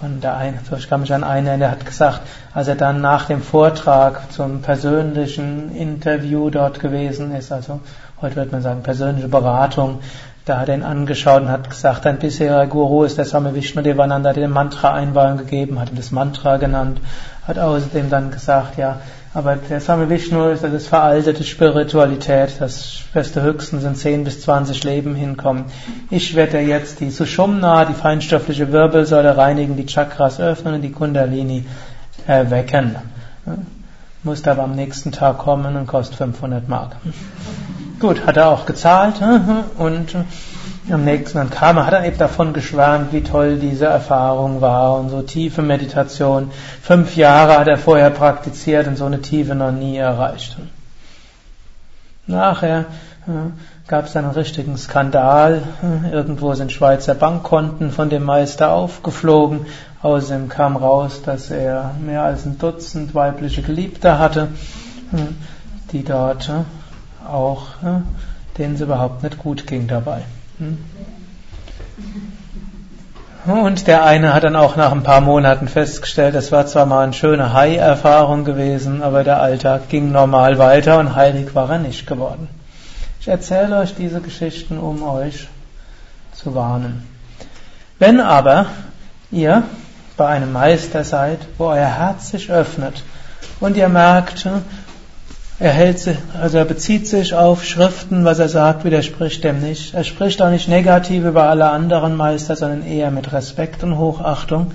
S1: Und der eine, ich kann mich an einen, der hat gesagt, als er dann nach dem Vortrag zum persönlichen Interview dort gewesen ist, also heute wird man sagen persönliche Beratung, da hat er ihn angeschaut und hat gesagt, dein bisheriger Guru ist der Same Vishnu Devananda, der den Mantra-Einweihung gegeben hat, ihm das Mantra genannt, hat außerdem dann gesagt, ja, aber der Same Vishnu ist, das ist veraltete Spiritualität, das beste Höchsten sind 10 bis 20 Leben hinkommen. Ich werde jetzt die Sushumna, die feinstoffliche Wirbelsäule reinigen, die Chakras öffnen und die Kundalini erwecken. Muss aber am nächsten Tag kommen und kostet 500 Mark. Gut, hat er auch gezahlt und am nächsten dann kam er, hat er eben davon geschwärmt, wie toll diese Erfahrung war und so tiefe Meditation. Fünf Jahre hat er vorher praktiziert und so eine Tiefe noch nie erreicht. Nachher gab es einen richtigen Skandal. Irgendwo sind Schweizer Bankkonten von dem Meister aufgeflogen. Außerdem kam raus, dass er mehr als ein Dutzend weibliche Geliebte hatte, die dort auch, denen es überhaupt nicht gut ging dabei. Hm? Und der eine hat dann auch nach ein paar Monaten festgestellt, es war zwar mal eine schöne Hai-Erfahrung gewesen, aber der Alltag ging normal weiter und heilig war er nicht geworden. Ich erzähle euch diese Geschichten, um euch zu warnen. Wenn aber ihr bei einem Meister seid, wo euer Herz sich öffnet und ihr merkt, er hält also er bezieht sich auf Schriften, was er sagt, widerspricht dem nicht. Er spricht auch nicht negativ über alle anderen Meister, sondern eher mit Respekt und Hochachtung.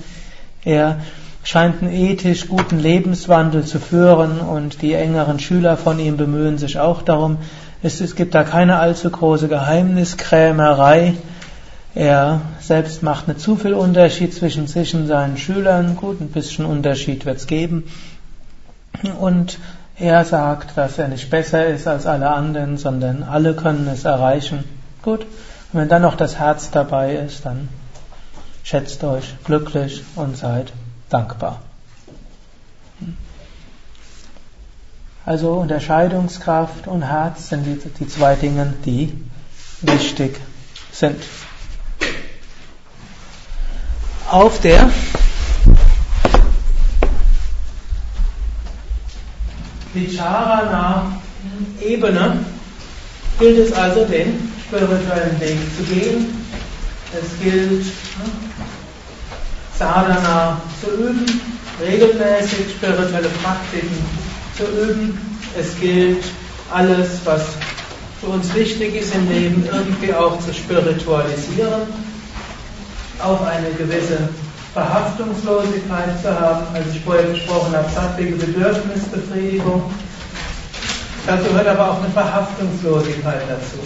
S1: Er scheint einen ethisch guten Lebenswandel zu führen und die engeren Schüler von ihm bemühen sich auch darum. Es, es gibt da keine allzu große Geheimniskrämerei. Er selbst macht nicht zu viel Unterschied zwischen sich und seinen Schülern. Gut, ein bisschen Unterschied wird es geben. Und er sagt, dass er nicht besser ist als alle anderen, sondern alle können es erreichen. Gut. Und wenn dann noch das Herz dabei ist, dann schätzt euch glücklich und seid dankbar. Also Unterscheidungskraft und Herz sind die, die zwei Dinge, die wichtig sind. Auf der Vicharana-Ebene gilt es also, den spirituellen Weg zu gehen. Es gilt, Sadhana zu üben, regelmäßig spirituelle Praktiken zu üben. Es gilt, alles, was für uns wichtig ist im Leben, irgendwie auch zu spiritualisieren, auf eine gewisse Verhaftungslosigkeit zu haben, als ich vorher gesprochen habe, sattliche Bedürfnisbefriedigung. Dazu gehört aber auch eine Verhaftungslosigkeit dazu.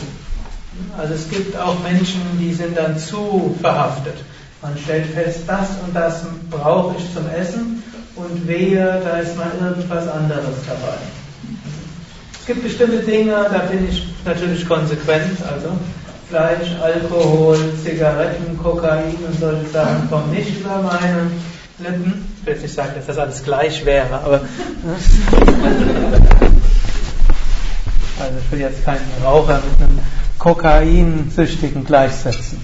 S1: Also es gibt auch Menschen, die sind dann zu verhaftet. Man stellt fest, das und das brauche ich zum Essen und wehe, da ist mal irgendwas anderes dabei. Es gibt bestimmte Dinge, da bin ich natürlich konsequent, also Fleisch, Alkohol, Zigaretten, Kokain und solche Sachen kommen nicht über meine Lippen. Ich will jetzt nicht sagen, dass das alles gleich wäre, aber. Also ich will jetzt keinen Raucher mit einem Kokainsüchtigen gleichsetzen.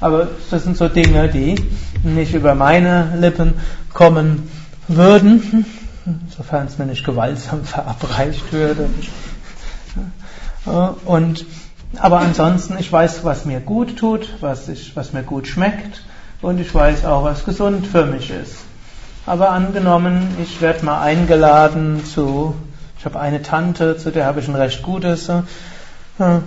S1: Aber das sind so Dinge, die nicht über meine Lippen kommen würden, sofern es mir nicht gewaltsam verabreicht würde. Und, aber ansonsten, ich weiß, was mir gut tut, was, ich, was mir gut schmeckt und ich weiß auch, was gesund für mich ist. Aber angenommen, ich werde mal eingeladen zu, ich habe eine Tante, zu der habe ich ein recht gutes äh,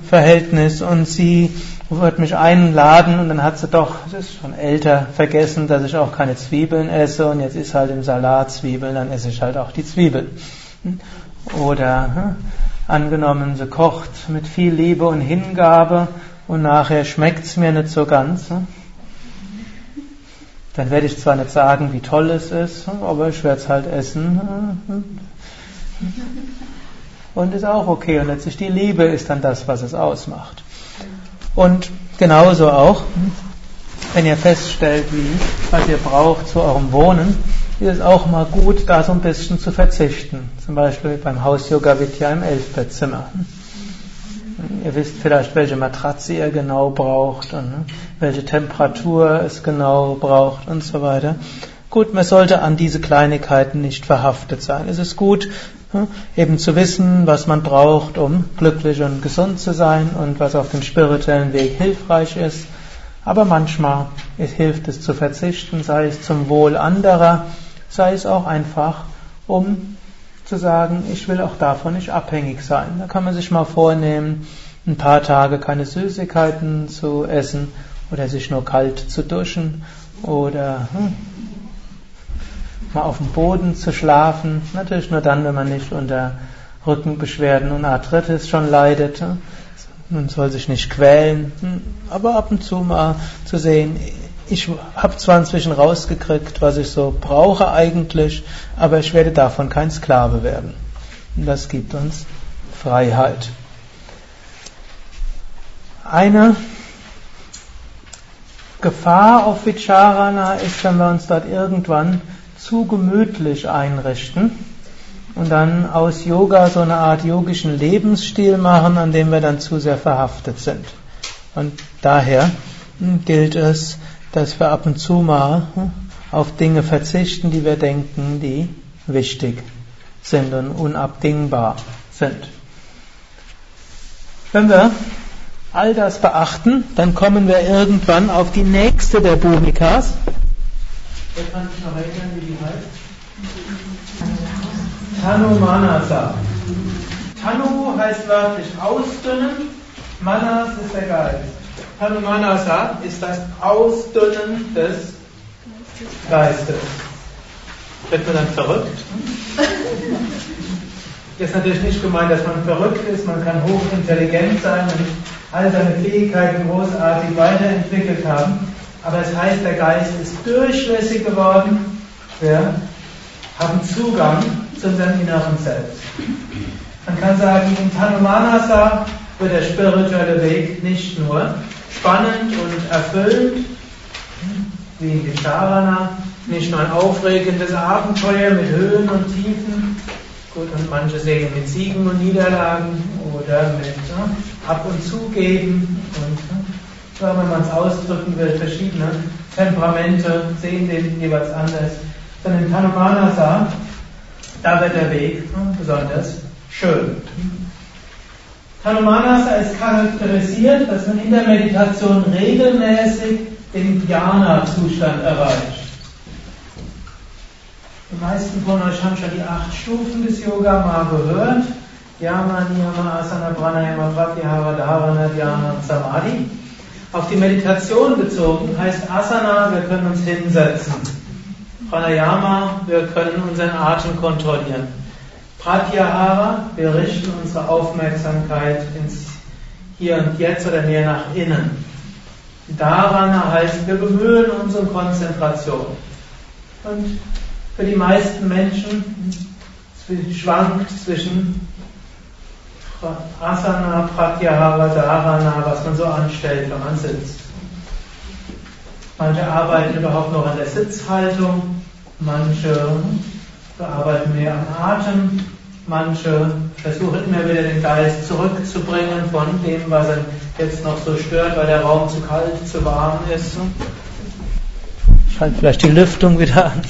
S1: Verhältnis und sie wird mich einladen und dann hat sie doch, das ist schon älter, vergessen, dass ich auch keine Zwiebeln esse und jetzt ist halt im Salat Zwiebeln, dann esse ich halt auch die Zwiebeln. Oder hm, angenommen, sie kocht mit viel Liebe und Hingabe und nachher schmeckt's mir nicht so ganz. Dann werde ich zwar nicht sagen, wie toll es ist, aber ich werde es halt essen. Und ist auch okay. Und letztlich die Liebe ist dann das, was es ausmacht. Und genauso auch, wenn ihr feststellt, wie, was ihr braucht zu eurem Wohnen, ist es auch mal gut, da so ein bisschen zu verzichten. Zum Beispiel beim Haus Yoga Vidya im Elfbettzimmer. Ihr wisst vielleicht, welche Matratze ihr genau braucht und ne, welche Temperatur es genau braucht und so weiter. Gut, man sollte an diese Kleinigkeiten nicht verhaftet sein. Es ist gut, ne, eben zu wissen, was man braucht, um glücklich und gesund zu sein und was auf dem spirituellen Weg hilfreich ist. Aber manchmal hilft es zu verzichten, sei es zum Wohl anderer, sei es auch einfach, um zu sagen, ich will auch davon nicht abhängig sein. Da kann man sich mal vornehmen, ein paar Tage keine Süßigkeiten zu essen oder sich nur kalt zu duschen oder hm, mal auf dem Boden zu schlafen. Natürlich nur dann, wenn man nicht unter Rückenbeschwerden und Arthritis schon leidet. Man soll sich nicht quälen, hm, aber ab und zu mal zu sehen, ich habe zwar inzwischen rausgekriegt, was ich so brauche eigentlich, aber ich werde davon kein Sklave werden. Und das gibt uns Freiheit. Eine Gefahr auf Vicharana ist, wenn wir uns dort irgendwann zu gemütlich einrichten und dann aus Yoga so eine Art yogischen Lebensstil machen, an dem wir dann zu sehr verhaftet sind. Und daher gilt es, dass wir ab und zu mal auf Dinge verzichten, die wir denken, die wichtig sind und unabdingbar sind. Wenn wir all das beachten, dann kommen wir irgendwann auf die nächste der Bhumikas. Wer kann sich noch erinnern, wie die heißt? Tanu Manasa. Tanu heißt wörtlich ausdünnen, Manas ist der Geist. Hanumanasa ist das Ausdünnen des Geistes. Wird man dann verrückt? Das ist natürlich nicht gemeint, dass man verrückt ist, man kann hochintelligent sein und all seine Fähigkeiten großartig weiterentwickelt haben. Aber es heißt, der Geist ist durchlässig geworden. Wir haben Zugang zu unserem inneren Selbst. Man kann sagen, in Tanumanasa wird der spirituelle Weg nicht nur spannend und erfüllend, wie in Vicharana, nicht nur ein aufregendes Abenteuer mit Höhen und Tiefen, gut, und manche sehen mit Siegen und Niederlagen oder mit ne, Ab- und Zugeben und, ne, wenn man es ausdrücken will, verschiedene Temperamente sehen den jeweils anders. Sondern in Tanumanasa, da wird der Weg ne, besonders schön. Hanumanasa ist charakterisiert, dass man in der Meditation regelmäßig den Dhyana-Zustand erreicht. Die meisten von euch haben schon die acht Stufen des Yoga mal gehört. Yama, Niyama, Asana, Pranayama, Pratyahara, Dharana, Dhyana Samadhi. Auf die Meditation bezogen heißt Asana, wir können uns hinsetzen. Pranayama, wir können unseren Atem kontrollieren. Pratyahara, wir richten unsere Aufmerksamkeit ins Hier und Jetzt oder mehr nach innen. Dharana heißt, wir bemühen uns um Konzentration. Und für die meisten Menschen schwankt zwischen Asana, Pratyahara, Dharana, was man so anstellt, wenn man sitzt. Manche arbeiten überhaupt noch an der Sitzhaltung, Manche bearbeiten mehr am Atem, manche versuchen immer wieder den Geist zurückzubringen von dem, was er jetzt noch so stört, weil der Raum zu kalt, zu warm ist. Schalt vielleicht die Lüftung wieder an.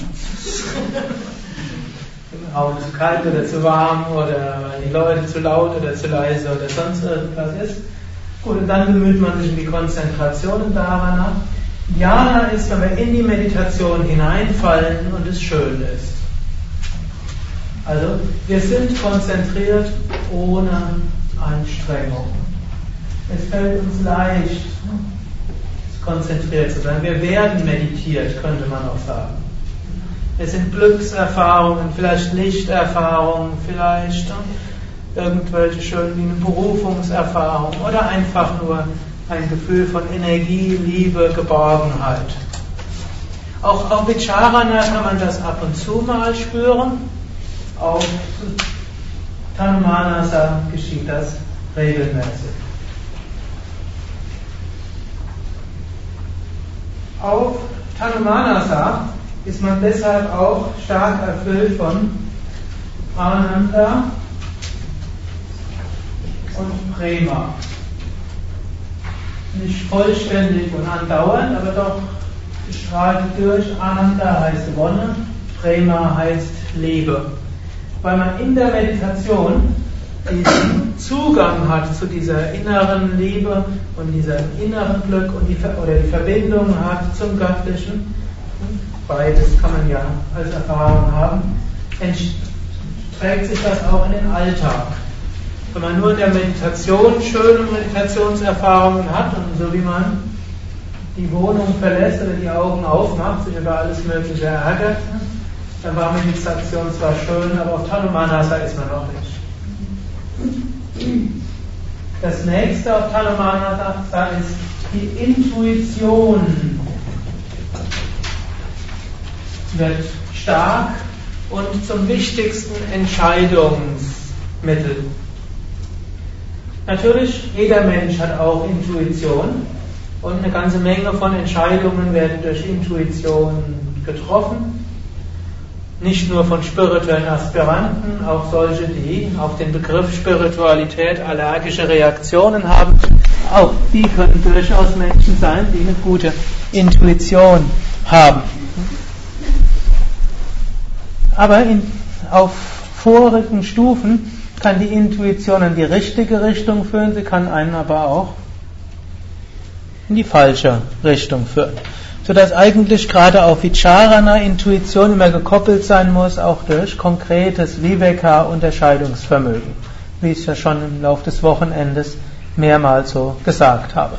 S1: Raum zu kalt oder zu warm oder die Leute zu laut oder zu leise oder sonst irgendwas ist. Gut, und dann bemüht man sich um die Konzentration und daran. Jana ist, wenn wir in die Meditation hineinfallen und es schön ist. Also, wir sind konzentriert ohne Anstrengung. Es fällt uns leicht, konzentriert zu sein. Wir werden meditiert, könnte man auch sagen. Es sind Glückserfahrungen, vielleicht Lichterfahrungen, vielleicht irgendwelche schönen Berufungserfahrungen oder einfach nur ein Gefühl von Energie, Liebe, Geborgenheit. Auch auf Vicharana kann man das ab und zu mal spüren. Auf Tanumanasa geschieht das regelmäßig. Auf Tanumanasa ist man deshalb auch stark erfüllt von Ananda und Prema. Nicht vollständig und andauernd, aber doch gestrahlt durch. Ananda heißt Wonne, Prema heißt Liebe. Weil man in der Meditation diesen Zugang hat zu dieser inneren Liebe und diesem inneren Glück und die, oder die Verbindung hat zum Göttlichen beides kann man ja als Erfahrung haben, trägt sich das auch in den Alltag. Wenn man nur in der Meditation schöne Meditationserfahrungen hat und so wie man die Wohnung verlässt oder die Augen aufmacht, sich über alles Mögliche ärgert, dann war Meditation zwar schön, aber auf Tanumanasa ist man noch nicht. Das nächste auf Tanumanasa ist die Intuition wird stark und zum wichtigsten Entscheidungsmittel. Natürlich, jeder Mensch hat auch Intuition und eine ganze Menge von Entscheidungen werden durch Intuition getroffen. Nicht nur von spirituellen Aspiranten, auch solche, die auf den Begriff Spiritualität allergische Reaktionen haben. Auch die können durchaus Menschen sein, die eine gute Intuition haben. Aber in, auf vorigen Stufen kann die Intuition in die richtige Richtung führen, sie kann einen aber auch in die falsche Richtung führen. Sodass eigentlich gerade auf Vicharana Intuition immer gekoppelt sein muss, auch durch konkretes Viveka Unterscheidungsvermögen, wie ich ja schon im Laufe des Wochenendes mehrmals so gesagt habe.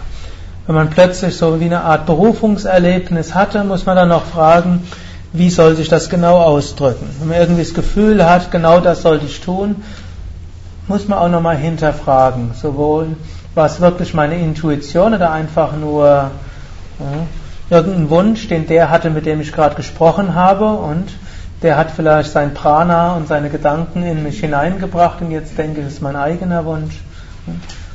S1: Wenn man plötzlich so wie eine Art Berufungserlebnis hatte, muss man dann noch fragen, wie soll sich das genau ausdrücken. Wenn man irgendwie das Gefühl hat, genau das sollte ich tun, muss man auch nochmal hinterfragen. Sowohl, war es wirklich meine Intuition oder einfach nur irgendein Wunsch, den der hatte, mit dem ich gerade gesprochen habe und der hat vielleicht sein Prana und seine Gedanken in mich hineingebracht und jetzt denke ich, es ist mein eigener Wunsch.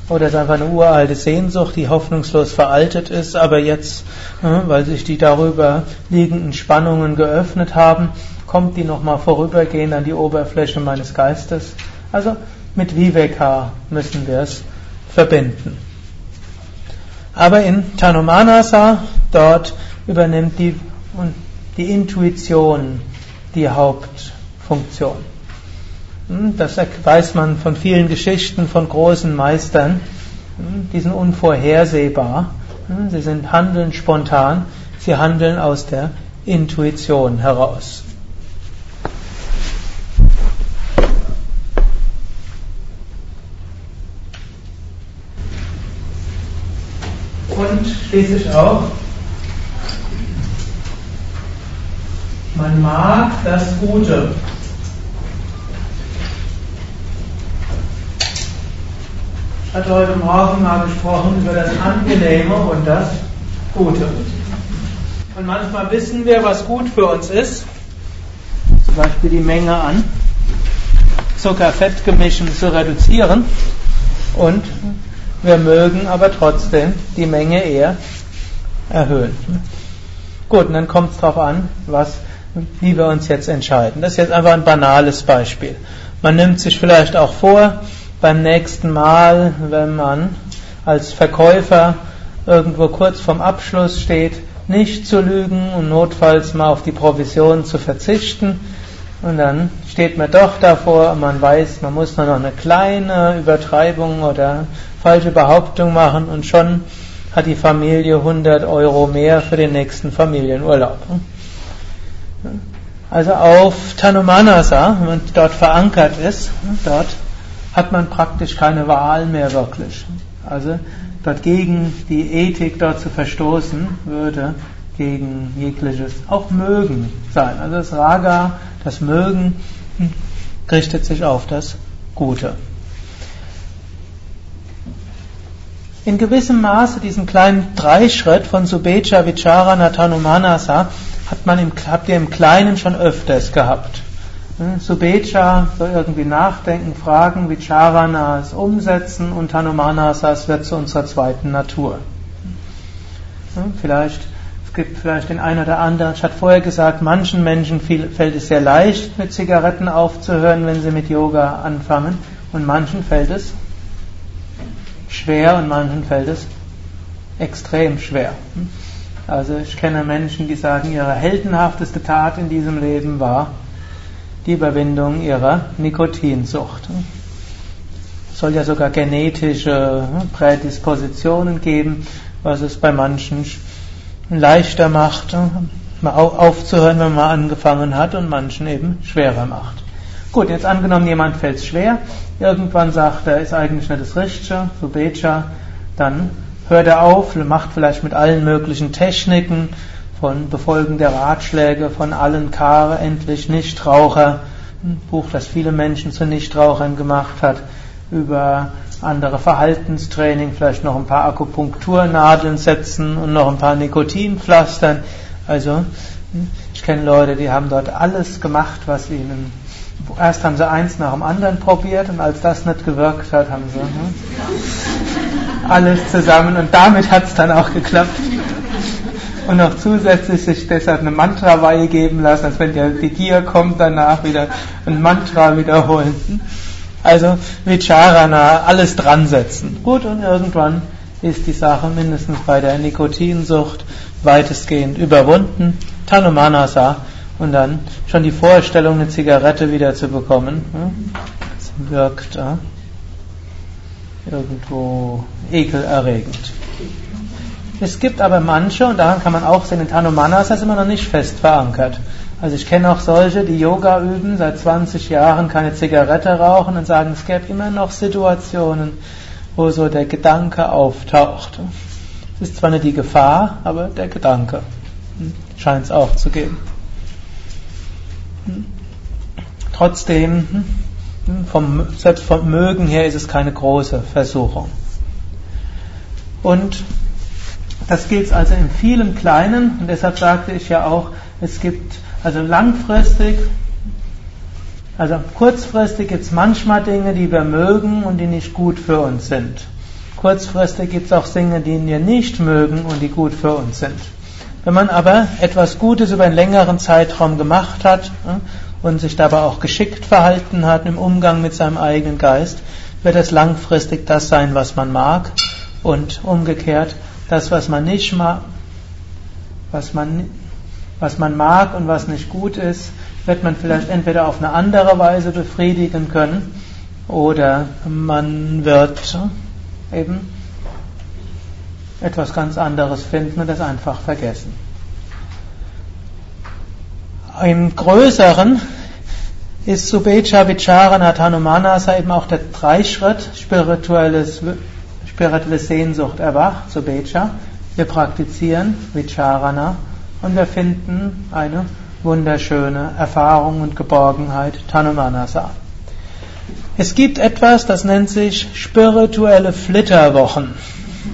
S1: Oder es ist einfach eine uralte Sehnsucht, die hoffnungslos veraltet ist, aber jetzt, weil sich die darüber liegenden Spannungen geöffnet haben, kommt die nochmal vorübergehend an die Oberfläche meines Geistes. Also mit Viveka müssen wir es verbinden. Aber in Tanumanasa, dort übernimmt die, die Intuition die Hauptfunktion. Hm, das weiß man von vielen Geschichten von großen Meistern. Hm, die sind unvorhersehbar. Hm, sie sind handeln spontan. Sie handeln aus der Intuition heraus. Und schließlich auch, man mag das Gute. hat heute Morgen mal gesprochen über das Angenehme und das Gute. Und manchmal wissen wir, was gut für uns ist. Zum Beispiel die Menge an Zucker-Fett-Gemischen zu reduzieren. Und wir mögen aber trotzdem die Menge eher erhöhen. Gut, und dann kommt es darauf an, was wie wir uns jetzt entscheiden. Das ist jetzt einfach ein banales Beispiel. Man nimmt sich vielleicht auch vor, beim nächsten Mal, wenn man als Verkäufer irgendwo kurz vorm Abschluss steht, nicht zu lügen und notfalls mal auf die Provision zu verzichten. Und dann steht man doch davor man weiß, man muss nur noch eine kleine Übertreibung oder falsche Behauptung machen und schon hat die Familie 100 Euro mehr für den nächsten Familienurlaub. Also auf Tanumanasa, wenn man dort verankert ist, dort hat man praktisch keine Wahl mehr wirklich. Also dort gegen die Ethik dort zu verstoßen, würde gegen jegliches auch Mögen sein. Also das Raga, das Mögen, richtet sich auf das Gute. In gewissem Maße diesen kleinen Dreischritt von Subecha, Vichara, Natanumanasa hat man im, habt ihr im Kleinen schon öfters gehabt. Subecha soll irgendwie nachdenken, fragen, Vicharanas umsetzen und Hanumanasas wird zu unserer zweiten Natur. Vielleicht, es gibt vielleicht den einen oder anderen, ich hatte vorher gesagt, manchen Menschen fällt es sehr leicht, mit Zigaretten aufzuhören, wenn sie mit Yoga anfangen, und manchen fällt es schwer und manchen fällt es extrem schwer. Also ich kenne Menschen, die sagen, ihre heldenhafteste Tat in diesem Leben war, die Überwindung ihrer Nikotinsucht. Es soll ja sogar genetische hm, Prädispositionen geben, was es bei manchen leichter macht, mal aufzuhören, wenn man angefangen hat, und manchen eben schwerer macht. Gut, jetzt angenommen, jemand fällt schwer, irgendwann sagt er, ist eigentlich nicht das Richtige, so Becha, dann hört er auf, macht vielleicht mit allen möglichen Techniken, von Befolgen der Ratschläge von allen Kare, endlich Nichtraucher, ein Buch, das viele Menschen zu Nichtrauchern gemacht hat, über andere Verhaltenstraining, vielleicht noch ein paar Akupunkturnadeln setzen und noch ein paar Nikotinpflastern. Also, ich kenne Leute, die haben dort alles gemacht, was ihnen Erst haben sie eins nach dem anderen probiert und als das nicht gewirkt hat, haben sie hm, alles zusammen und damit hat es dann auch geklappt und noch zusätzlich sich deshalb eine Mantra-Weihe geben lassen, als wenn die Gier kommt, danach wieder ein Mantra wiederholen. Also Vicharana, alles dran setzen. Gut, und irgendwann ist die Sache mindestens bei der Nikotinsucht weitestgehend überwunden. Tanumanasa und dann schon die Vorstellung, eine Zigarette wieder zu bekommen, das wirkt äh, irgendwo ekelerregend. Es gibt aber manche, und daran kann man auch sehen, in Tanumanas ist immer noch nicht fest verankert. Also ich kenne auch solche, die Yoga üben, seit 20 Jahren keine Zigarette rauchen und sagen, es gäbe immer noch Situationen, wo so der Gedanke auftaucht. Es ist zwar nicht die Gefahr, aber der Gedanke hm, scheint es auch zu geben. Hm. Trotzdem, hm, vom, selbst vom Mögen her ist es keine große Versuchung. Und das gilt also in vielen Kleinen und deshalb sagte ich ja auch, es gibt also langfristig, also kurzfristig gibt es manchmal Dinge, die wir mögen und die nicht gut für uns sind. Kurzfristig gibt es auch Dinge, die wir nicht mögen und die gut für uns sind. Wenn man aber etwas Gutes über einen längeren Zeitraum gemacht hat hm, und sich dabei auch geschickt verhalten hat im Umgang mit seinem eigenen Geist, wird es langfristig das sein, was man mag und umgekehrt das, was man nicht mag, was man, was man mag und was nicht gut ist, wird man vielleicht entweder auf eine andere Weise befriedigen können oder man wird eben etwas ganz anderes finden und das einfach vergessen. Im Größeren ist Subecha Vicharana Tanumanasa eben auch der Dreischritt spirituelles spirituelle Sehnsucht erwacht, so Becha. Wir praktizieren Vicharana und wir finden eine wunderschöne Erfahrung und Geborgenheit, Tanumanasa. Es gibt etwas, das nennt sich spirituelle Flitterwochen.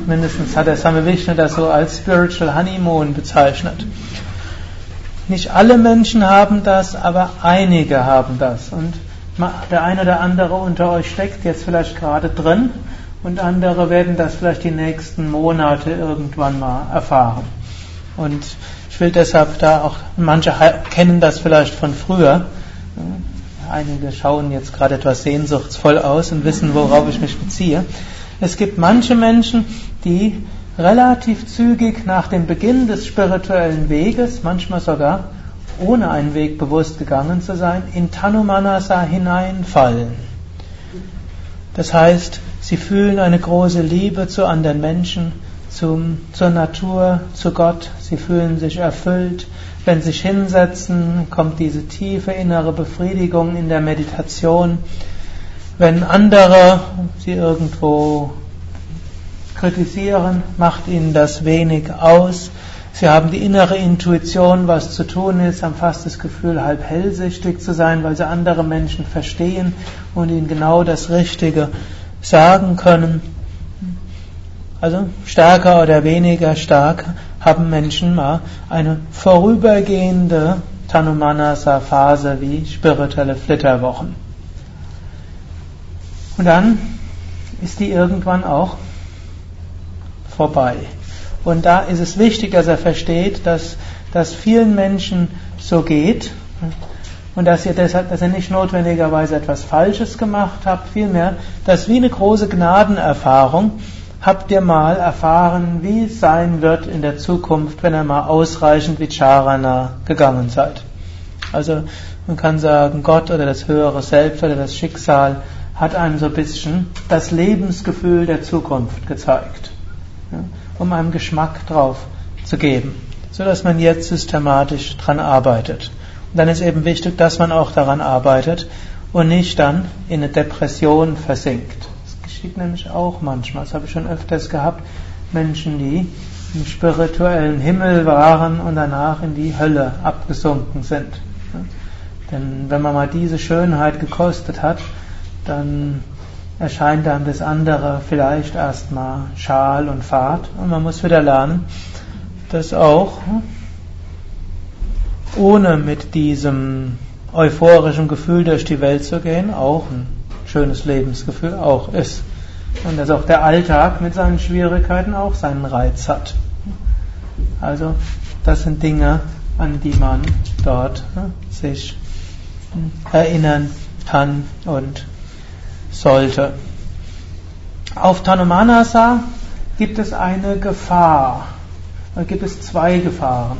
S1: Mindestens hat der Same Vishnu das so als Spiritual Honeymoon bezeichnet. Nicht alle Menschen haben das, aber einige haben das. Und der eine oder andere unter euch steckt jetzt vielleicht gerade drin und andere werden das vielleicht die nächsten Monate irgendwann mal erfahren. Und ich will deshalb da auch, manche kennen das vielleicht von früher. Einige schauen jetzt gerade etwas sehnsuchtsvoll aus und wissen, worauf ich mich beziehe. Es gibt manche Menschen, die relativ zügig nach dem Beginn des spirituellen Weges, manchmal sogar ohne einen Weg bewusst gegangen zu sein, in Tanumanasa hineinfallen. Das heißt, sie fühlen eine große Liebe zu anderen Menschen, zum, zur Natur, zu Gott. Sie fühlen sich erfüllt. Wenn sie sich hinsetzen, kommt diese tiefe innere Befriedigung in der Meditation. Wenn andere sie irgendwo kritisieren, macht ihnen das wenig aus. Sie haben die innere Intuition, was zu tun ist, haben fast das Gefühl, halb hellsichtig zu sein, weil sie andere Menschen verstehen und ihnen genau das Richtige sagen können. Also stärker oder weniger stark haben Menschen mal eine vorübergehende Tanumanasa-Phase wie spirituelle Flitterwochen. Und dann ist die irgendwann auch vorbei. Und da ist es wichtig, dass er versteht, dass das vielen Menschen so geht und dass ihr deshalb, dass ihr nicht notwendigerweise etwas Falsches gemacht habt, vielmehr, dass wie eine große Gnadenerfahrung habt ihr mal erfahren, wie es sein wird in der Zukunft, wenn ihr mal ausreichend Vicharana gegangen seid. Also man kann sagen, Gott oder das höhere Selbst oder das Schicksal hat einem so ein bisschen das Lebensgefühl der Zukunft gezeigt um einem Geschmack drauf zu geben, so dass man jetzt systematisch dran arbeitet. Und dann ist eben wichtig, dass man auch daran arbeitet und nicht dann in eine Depression versinkt. Geschieht nämlich auch manchmal. Das habe ich schon öfters gehabt. Menschen, die im spirituellen Himmel waren und danach in die Hölle abgesunken sind. Denn wenn man mal diese Schönheit gekostet hat, dann erscheint dann das andere vielleicht erstmal schal und fad und man muss wieder lernen, dass auch ohne mit diesem euphorischen Gefühl durch die Welt zu gehen, auch ein schönes Lebensgefühl auch ist. Und dass auch der Alltag mit seinen Schwierigkeiten auch seinen Reiz hat. Also das sind Dinge, an die man dort ne, sich erinnern kann und sollte. Auf Tanumanasa gibt es eine Gefahr. Da gibt es zwei Gefahren.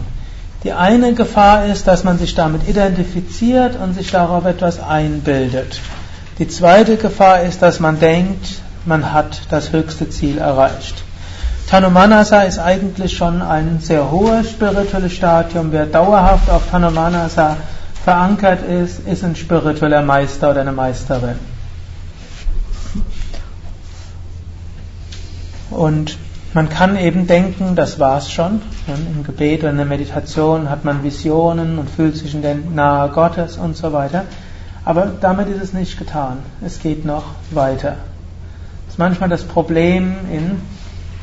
S1: Die eine Gefahr ist, dass man sich damit identifiziert und sich darauf etwas einbildet. Die zweite Gefahr ist, dass man denkt, man hat das höchste Ziel erreicht. Tanumanasa ist eigentlich schon ein sehr hohes spirituelles Stadium. Wer dauerhaft auf Tanumanasa verankert ist, ist ein spiritueller Meister oder eine Meisterin. Und man kann eben denken, das war's schon. Im Gebet oder in der Meditation hat man Visionen und fühlt sich in der Nahe Gottes und so weiter. Aber damit ist es nicht getan. Es geht noch weiter. Manchmal das Problem, in,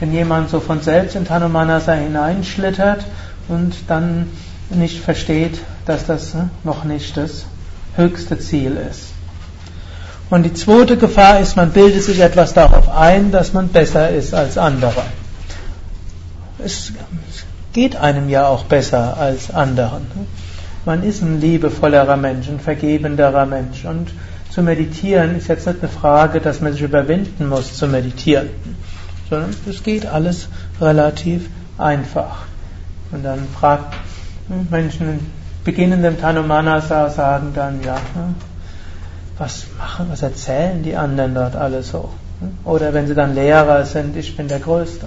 S1: wenn jemand so von selbst in Tanumanasa hineinschlittert und dann nicht versteht, dass das ne, noch nicht das höchste Ziel ist. Und die zweite Gefahr ist, man bildet sich etwas darauf ein, dass man besser ist als andere. Es geht einem ja auch besser als anderen. Man ist ein liebevollerer Mensch, ein vergebenderer Mensch. Und zu meditieren ist jetzt nicht eine Frage, dass man sich überwinden muss zu meditieren, sondern es geht alles relativ einfach. Und dann fragt Menschen beginnendem Tanumanasa sagen dann, ja, was machen, was erzählen die anderen dort alles so? Oder wenn sie dann Lehrer sind, ich bin der Größte.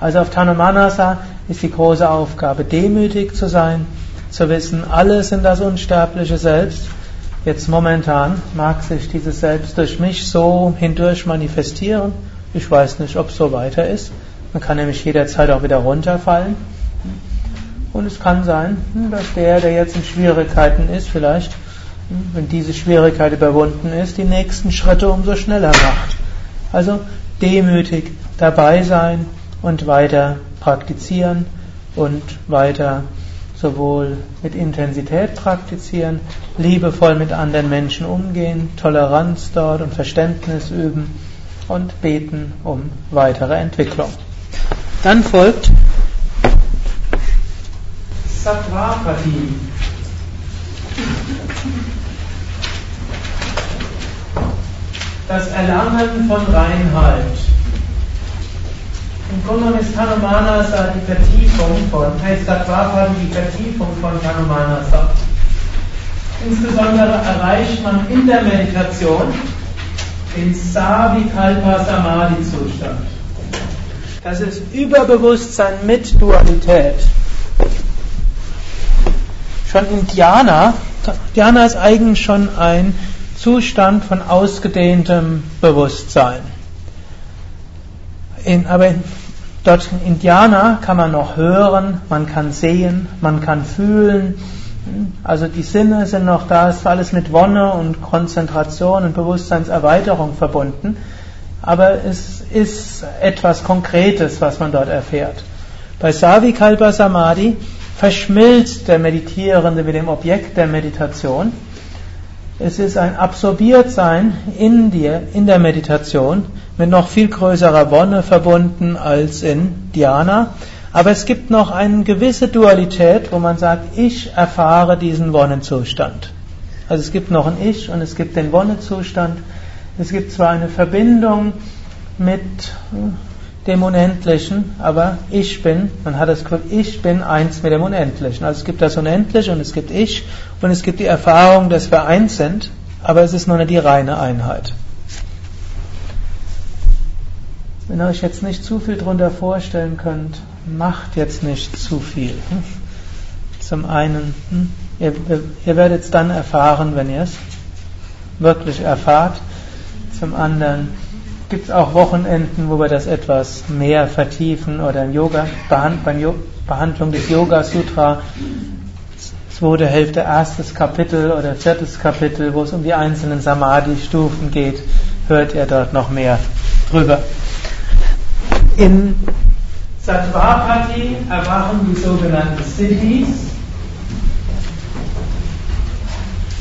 S1: Also auf Tanumanasa ist die große Aufgabe, demütig zu sein, zu wissen, alle sind das unsterbliche Selbst. Jetzt momentan mag sich dieses Selbst durch mich so hindurch manifestieren. Ich weiß nicht, ob es so weiter ist. Man kann nämlich jederzeit auch wieder runterfallen. Und es kann sein, dass der, der jetzt in Schwierigkeiten ist, vielleicht wenn diese Schwierigkeit überwunden ist, die nächsten Schritte umso schneller macht. Also demütig dabei sein und weiter praktizieren und weiter sowohl mit Intensität praktizieren, liebevoll mit anderen Menschen umgehen, Toleranz dort und Verständnis üben und beten um weitere Entwicklung. Dann folgt Sattvapati. Das Erlangen von Reinheit. Im Grunde ist Hanumanasa die Vertiefung von, heißt Sattvapati die Vertiefung von Hanumanasa. Insbesondere erreicht man in der Meditation den Savikalpa Samadhi Zustand. Das ist Überbewusstsein mit Dualität. Schon in Dhyana, Dhyana ist eigentlich schon ein Zustand von ausgedehntem Bewusstsein. In, aber dort in Dhyana kann man noch hören, man kann sehen, man kann fühlen, also die Sinne sind noch da, es ist alles mit Wonne und Konzentration und Bewusstseinserweiterung verbunden, aber es ist etwas Konkretes, was man dort erfährt. Bei Savikalpa Samadhi verschmilzt der Meditierende mit dem Objekt der Meditation. Es ist ein Absorbiertsein in dir, in der Meditation, mit noch viel größerer Wonne verbunden als in Dhyana. Aber es gibt noch eine gewisse Dualität, wo man sagt, ich erfahre diesen Wonnenzustand. Also es gibt noch ein Ich und es gibt den Wonnezustand. Es gibt zwar eine Verbindung mit dem Unendlichen, aber ich bin, man hat das Gefühl, ich bin eins mit dem Unendlichen. Also es gibt das Unendliche und es gibt Ich und es gibt die Erfahrung, dass wir eins sind, aber es ist noch nicht die reine Einheit. Wenn ihr euch jetzt nicht zu viel darunter vorstellen könnt, macht jetzt nicht zu viel. Zum einen, hm, ihr, ihr werdet es dann erfahren, wenn ihr es wirklich erfahrt. Zum anderen gibt es auch Wochenenden, wo wir das etwas mehr vertiefen oder im Yoga, Behandlung des Yoga Sutra, zweite Hälfte, erstes Kapitel oder viertes Kapitel, wo es um die einzelnen Samadhi-Stufen geht, hört ihr dort noch mehr drüber. In Sattvapati erwachen die sogenannten Siddhis.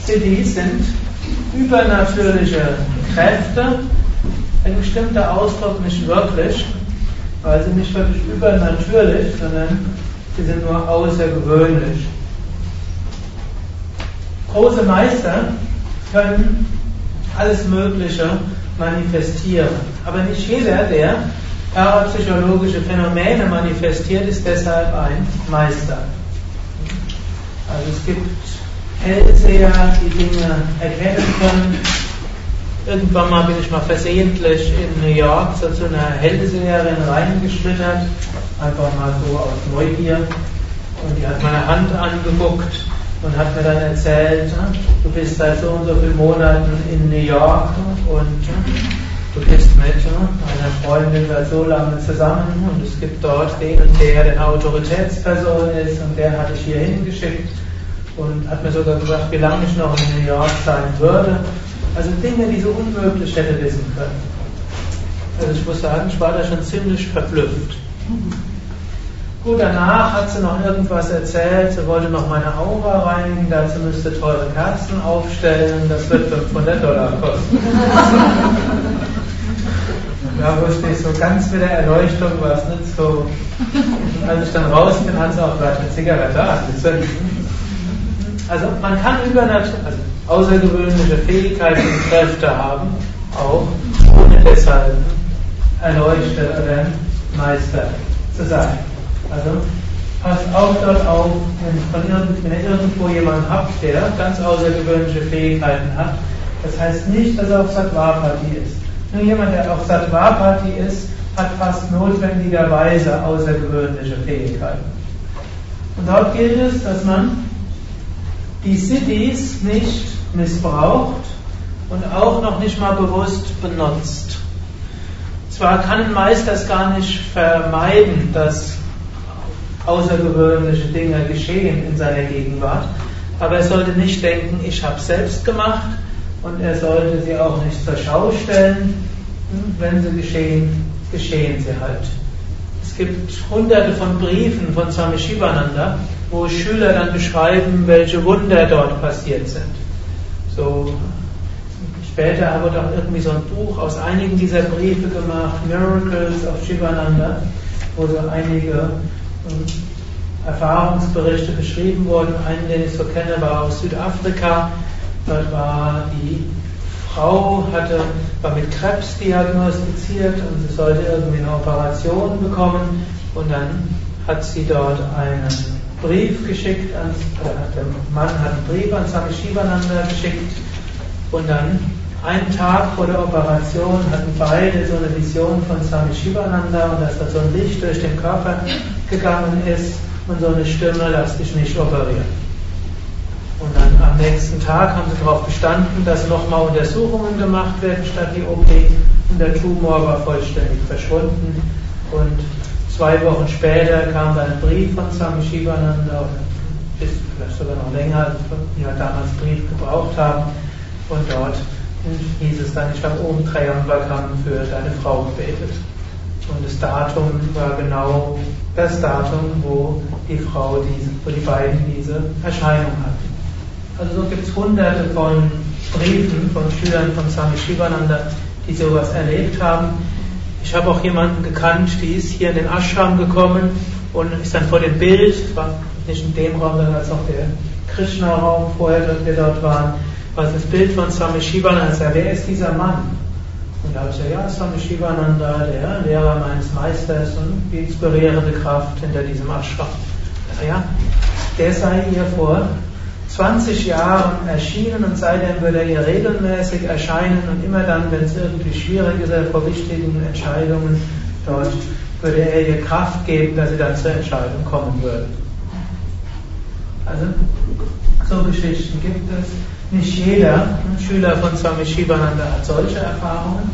S1: Siddhis sind übernatürliche Kräfte, ein bestimmter Ausdruck nicht wirklich, weil sie nicht wirklich übernatürlich, sondern sie sind nur außergewöhnlich. Große Meister können alles Mögliche manifestieren, aber nicht jeder, der parapsychologische Phänomene manifestiert, ist deshalb ein Meister. Also es gibt Hellseher, die Dinge erkennen können. Irgendwann mal bin ich mal versehentlich in New York so zu einer Hellseherin reingeschlittert, einfach mal so aus Neugier. Und die hat meine Hand angeguckt und hat mir dann erzählt, du bist seit so und so vielen Monaten in New York und du bist mit einer Freundin seit so lange zusammen und es gibt dort den und der, der eine Autoritätsperson ist und der hat dich hier hingeschickt und hat mir sogar gesagt, wie lange ich noch in New York sein würde. Also Dinge, die so unmöglich hätte wissen können. Also ich muss sagen, ich war da schon ziemlich verblüfft. Gut, danach hat sie noch irgendwas erzählt, sie wollte noch meine Aura reinigen, dazu müsste teure Kerzen aufstellen, das wird 500 Dollar kosten. Da wusste ich so ganz mit der Erleuchtung war es nicht so. Als ich dann raus bin, hat sie auch gleich eine Zigarette angezündet. Also man kann übernatürlich, also außergewöhnliche Fähigkeiten und Kräfte haben, auch ohne deshalb erleuchtet oder Meister zu sein. Also passt auch dort auf, wenn, irgend, wenn ihr irgendwo jemanden habt, der ganz außergewöhnliche Fähigkeiten hat. Das heißt nicht, dass er auf Sattvapati ist. Nur jemand, der auf Sattvapati ist, hat fast notwendigerweise außergewöhnliche Fähigkeiten. Und dort gilt es, dass man die Siddhis nicht missbraucht und auch noch nicht mal bewusst benutzt. Zwar kann ein Meister es gar nicht vermeiden, dass außergewöhnliche Dinge geschehen in seiner Gegenwart, aber er sollte nicht denken, ich habe es selbst gemacht und er sollte sie auch nicht zur Schau stellen. Wenn sie geschehen, geschehen sie halt. Es gibt hunderte von Briefen von Swami Shivananda, wo Schüler dann beschreiben, welche Wunder dort passiert sind. So später wurde auch irgendwie so ein Buch aus einigen dieser Briefe gemacht, Miracles of Shivananda, wo so einige ähm, Erfahrungsberichte beschrieben wurden. Einen, den ich so kenne, war aus Südafrika. Dort war die Frau, hatte, war mit Krebs diagnostiziert und sie sollte irgendwie eine Operation bekommen. Und dann hat sie dort einen Brief geschickt, an, der Mann hat einen Brief an Swami Shivananda geschickt und dann einen Tag vor der Operation hatten beide so eine Vision von Swami Shivananda und dass da so ein Licht durch den Körper gegangen ist und so eine Stimme, lass dich nicht operieren. Und dann am nächsten Tag haben sie darauf bestanden, dass nochmal Untersuchungen gemacht werden statt die OP und der Tumor war vollständig verschwunden und Zwei Wochen später kam dann ein Brief von Swami Shivananda, bis vielleicht sogar noch länger, als wir damals Brief gebraucht haben. Und dort hieß es dann, ich habe oben Triambakam für deine Frau gebetet. Und das Datum war genau das Datum, wo die Frau diese, wo die beiden diese Erscheinung hatten. Also so gibt es hunderte von Briefen von Schülern von Swami Shivananda, die sowas erlebt haben. Ich habe auch jemanden gekannt, die ist hier in den Ashram gekommen und ist dann vor dem Bild, war nicht in dem Raum, sondern als auch der Krishna-Raum vorher, dass wir dort waren, war das Bild von Swami Shivananda. Wer ist dieser Mann? Und da habe ich gesagt, ja, Swami Shivananda, der Lehrer meines Meisters und die inspirierende Kraft hinter diesem Ashram. Ja, der sei hier vor 20 Jahren erschienen und seitdem würde er hier regelmäßig erscheinen und immer dann, wenn es irgendwie schwierig ist vor wichtigen Entscheidungen dort, würde er ihr Kraft geben, dass sie dann zur Entscheidung kommen würden. Also, so Geschichten gibt es. Nicht jeder Schüler von Swami Shivananda hat solche Erfahrungen,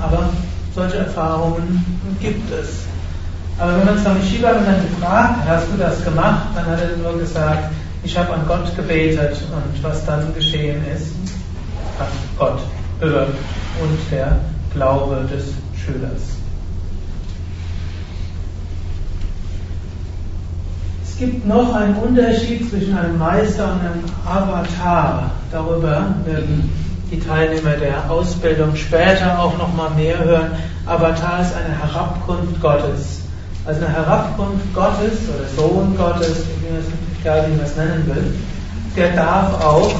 S1: aber solche Erfahrungen gibt es. Aber wenn man Swami Shivananda gefragt, hast du das gemacht, dann hat er nur gesagt, ich habe an Gott gebetet und was dann geschehen ist, hat Gott bewirkt und der Glaube des Schülers. Es gibt noch einen Unterschied zwischen einem Meister und einem Avatar. Darüber werden die Teilnehmer der Ausbildung später auch noch mal mehr hören. Avatar ist eine Herabkunft Gottes. Also eine Herabkunft Gottes oder Sohn Gottes, egal wie man es nennen will, der darf auch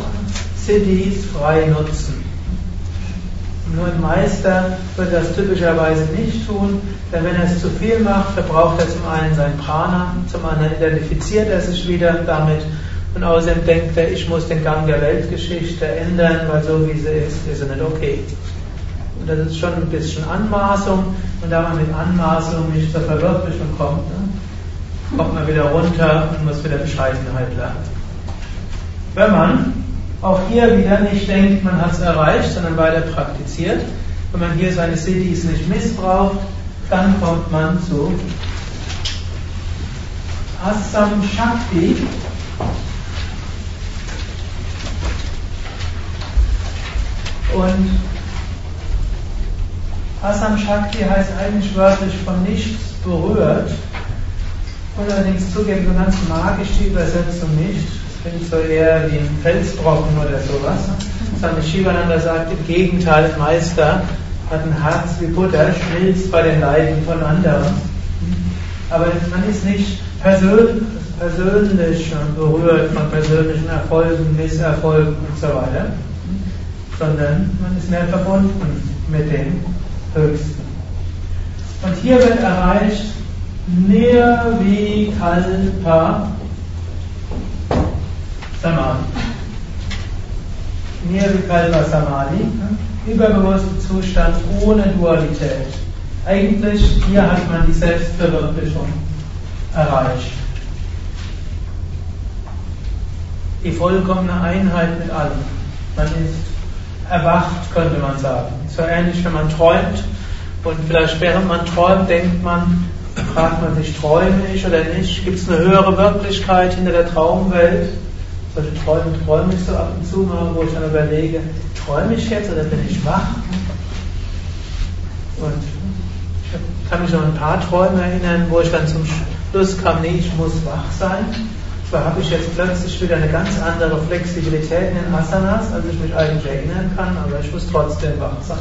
S1: CDs frei nutzen. Nur ein Meister wird das typischerweise nicht tun, denn wenn er es zu viel macht, verbraucht er zum einen sein Prana, zum anderen identifiziert er sich wieder damit und außerdem denkt er, ich muss den Gang der Weltgeschichte ändern, weil so wie sie ist, ist sie nicht okay. Und das ist schon ein bisschen Anmaßung und da man mit Anmaßung nicht zur Verwirklichung kommt, ne, kommt man wieder runter und muss wieder Bescheidenheit lernen. Wenn man auch hier wieder nicht denkt, man hat es erreicht, sondern weiter praktiziert, wenn man hier seine Cities nicht missbraucht, dann kommt man zu Assam Shakti. Und Assam Shakti heißt eigentlich wörtlich von nichts berührt allerdings zugeben, so ganz mag ich die Übersetzung nicht. Das klingt so eher wie ein Felsbrocken oder sowas. Swami Shivananda sagt im Gegenteil, Meister hat ein Herz wie Butter, schmilzt bei den Leiden von anderen. Aber man ist nicht persönlich berührt von persönlichen Erfolgen, Misserfolgen und so weiter, sondern man ist mehr verbunden mit dem Höchsten. Und hier wird erreicht, Nirvikalpa Samadhi. Nirvikalpa Samadhi, überbewusster Zustand ohne Dualität. Eigentlich, hier hat man die Selbstverwirklichung erreicht. Die vollkommene Einheit mit allem. Man ist erwacht, könnte man sagen. So ähnlich, wenn man träumt. Und vielleicht während man träumt, denkt man, fragt man sich, träume ich oder nicht? Gibt es eine höhere Wirklichkeit hinter der Traumwelt? Solche Träume träume ich so ab und zu mal, wo ich dann überlege, träume ich jetzt oder bin ich wach? Und ich kann mich noch ein paar Träume erinnern, wo ich dann zum Schluss kam, nee, ich muss wach sein. Zwar habe ich jetzt plötzlich wieder eine ganz andere Flexibilität in den Asanas, als ich mich eigentlich erinnern kann, aber ich muss trotzdem wach sein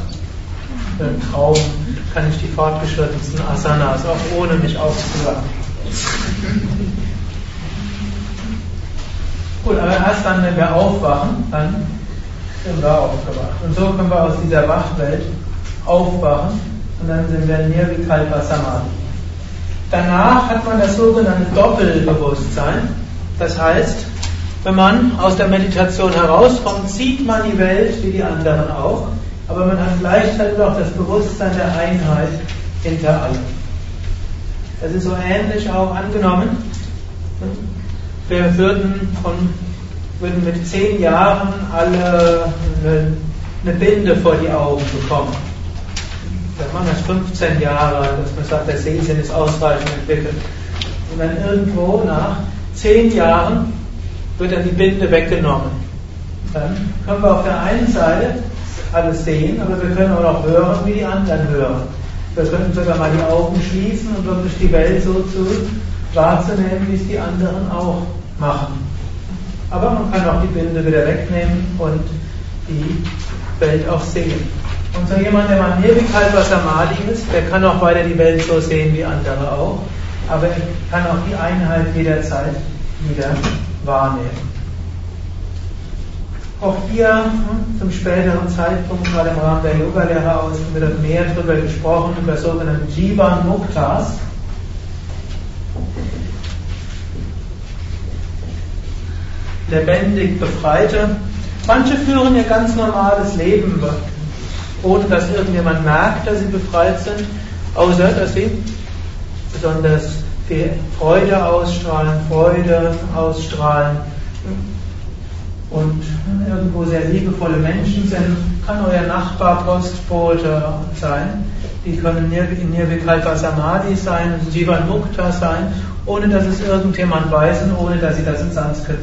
S1: im Traum kann ich die fortgeschrittensten Asanas, auch ohne mich aufzuwachen, Gut, aber erst dann, wenn wir aufwachen, dann sind wir aufgewacht. Und so können wir aus dieser Wachwelt aufwachen und dann sind wir Nirvikalpa Samadhi. Danach hat man das sogenannte Doppelbewusstsein. Das heißt, wenn man aus der Meditation herauskommt, sieht man die Welt wie die anderen auch, aber man hat gleichzeitig auch das Bewusstsein der Einheit hinter allem. Das ist so ähnlich auch angenommen. Wir würden, von, würden mit zehn Jahren alle eine, eine Binde vor die Augen bekommen. Wenn man das 15 Jahre, dass man sagt, der Sehsinn ist ausreichend entwickelt. Und dann irgendwo nach zehn Jahren wird dann die Binde weggenommen. Dann können wir auf der einen Seite alles sehen, aber wir können auch hören, wie die anderen hören. Wir können sogar mal die Augen schließen und wirklich die Welt so zu wahrzunehmen, wie es die anderen auch machen. Aber man kann auch die Binde wieder wegnehmen und die Welt auch sehen. Und so jemand, der mal Nirvikalpa Samadhi ist, der kann auch weiter die Welt so sehen wie andere auch, aber er kann auch die Einheit jederzeit wieder wahrnehmen. Auch hier hm, zum späteren Zeitpunkt, gerade im Rahmen der Yoga-Lehre aus, wird mehr darüber gesprochen, über sogenannte Jivan Muktas. Lebendig Befreite. Manche führen ihr ganz normales Leben, ohne dass irgendjemand merkt, dass sie befreit sind, außer dass sie besonders viel Freude ausstrahlen, Freude ausstrahlen und irgendwo sehr liebevolle Menschen sind, kann euer Nachbar Postbote sein, die können in Nirvikalpa Samadhi sein, Jivan Mukta sein, ohne dass es irgendjemand weiß und ohne dass sie das in Sanskrit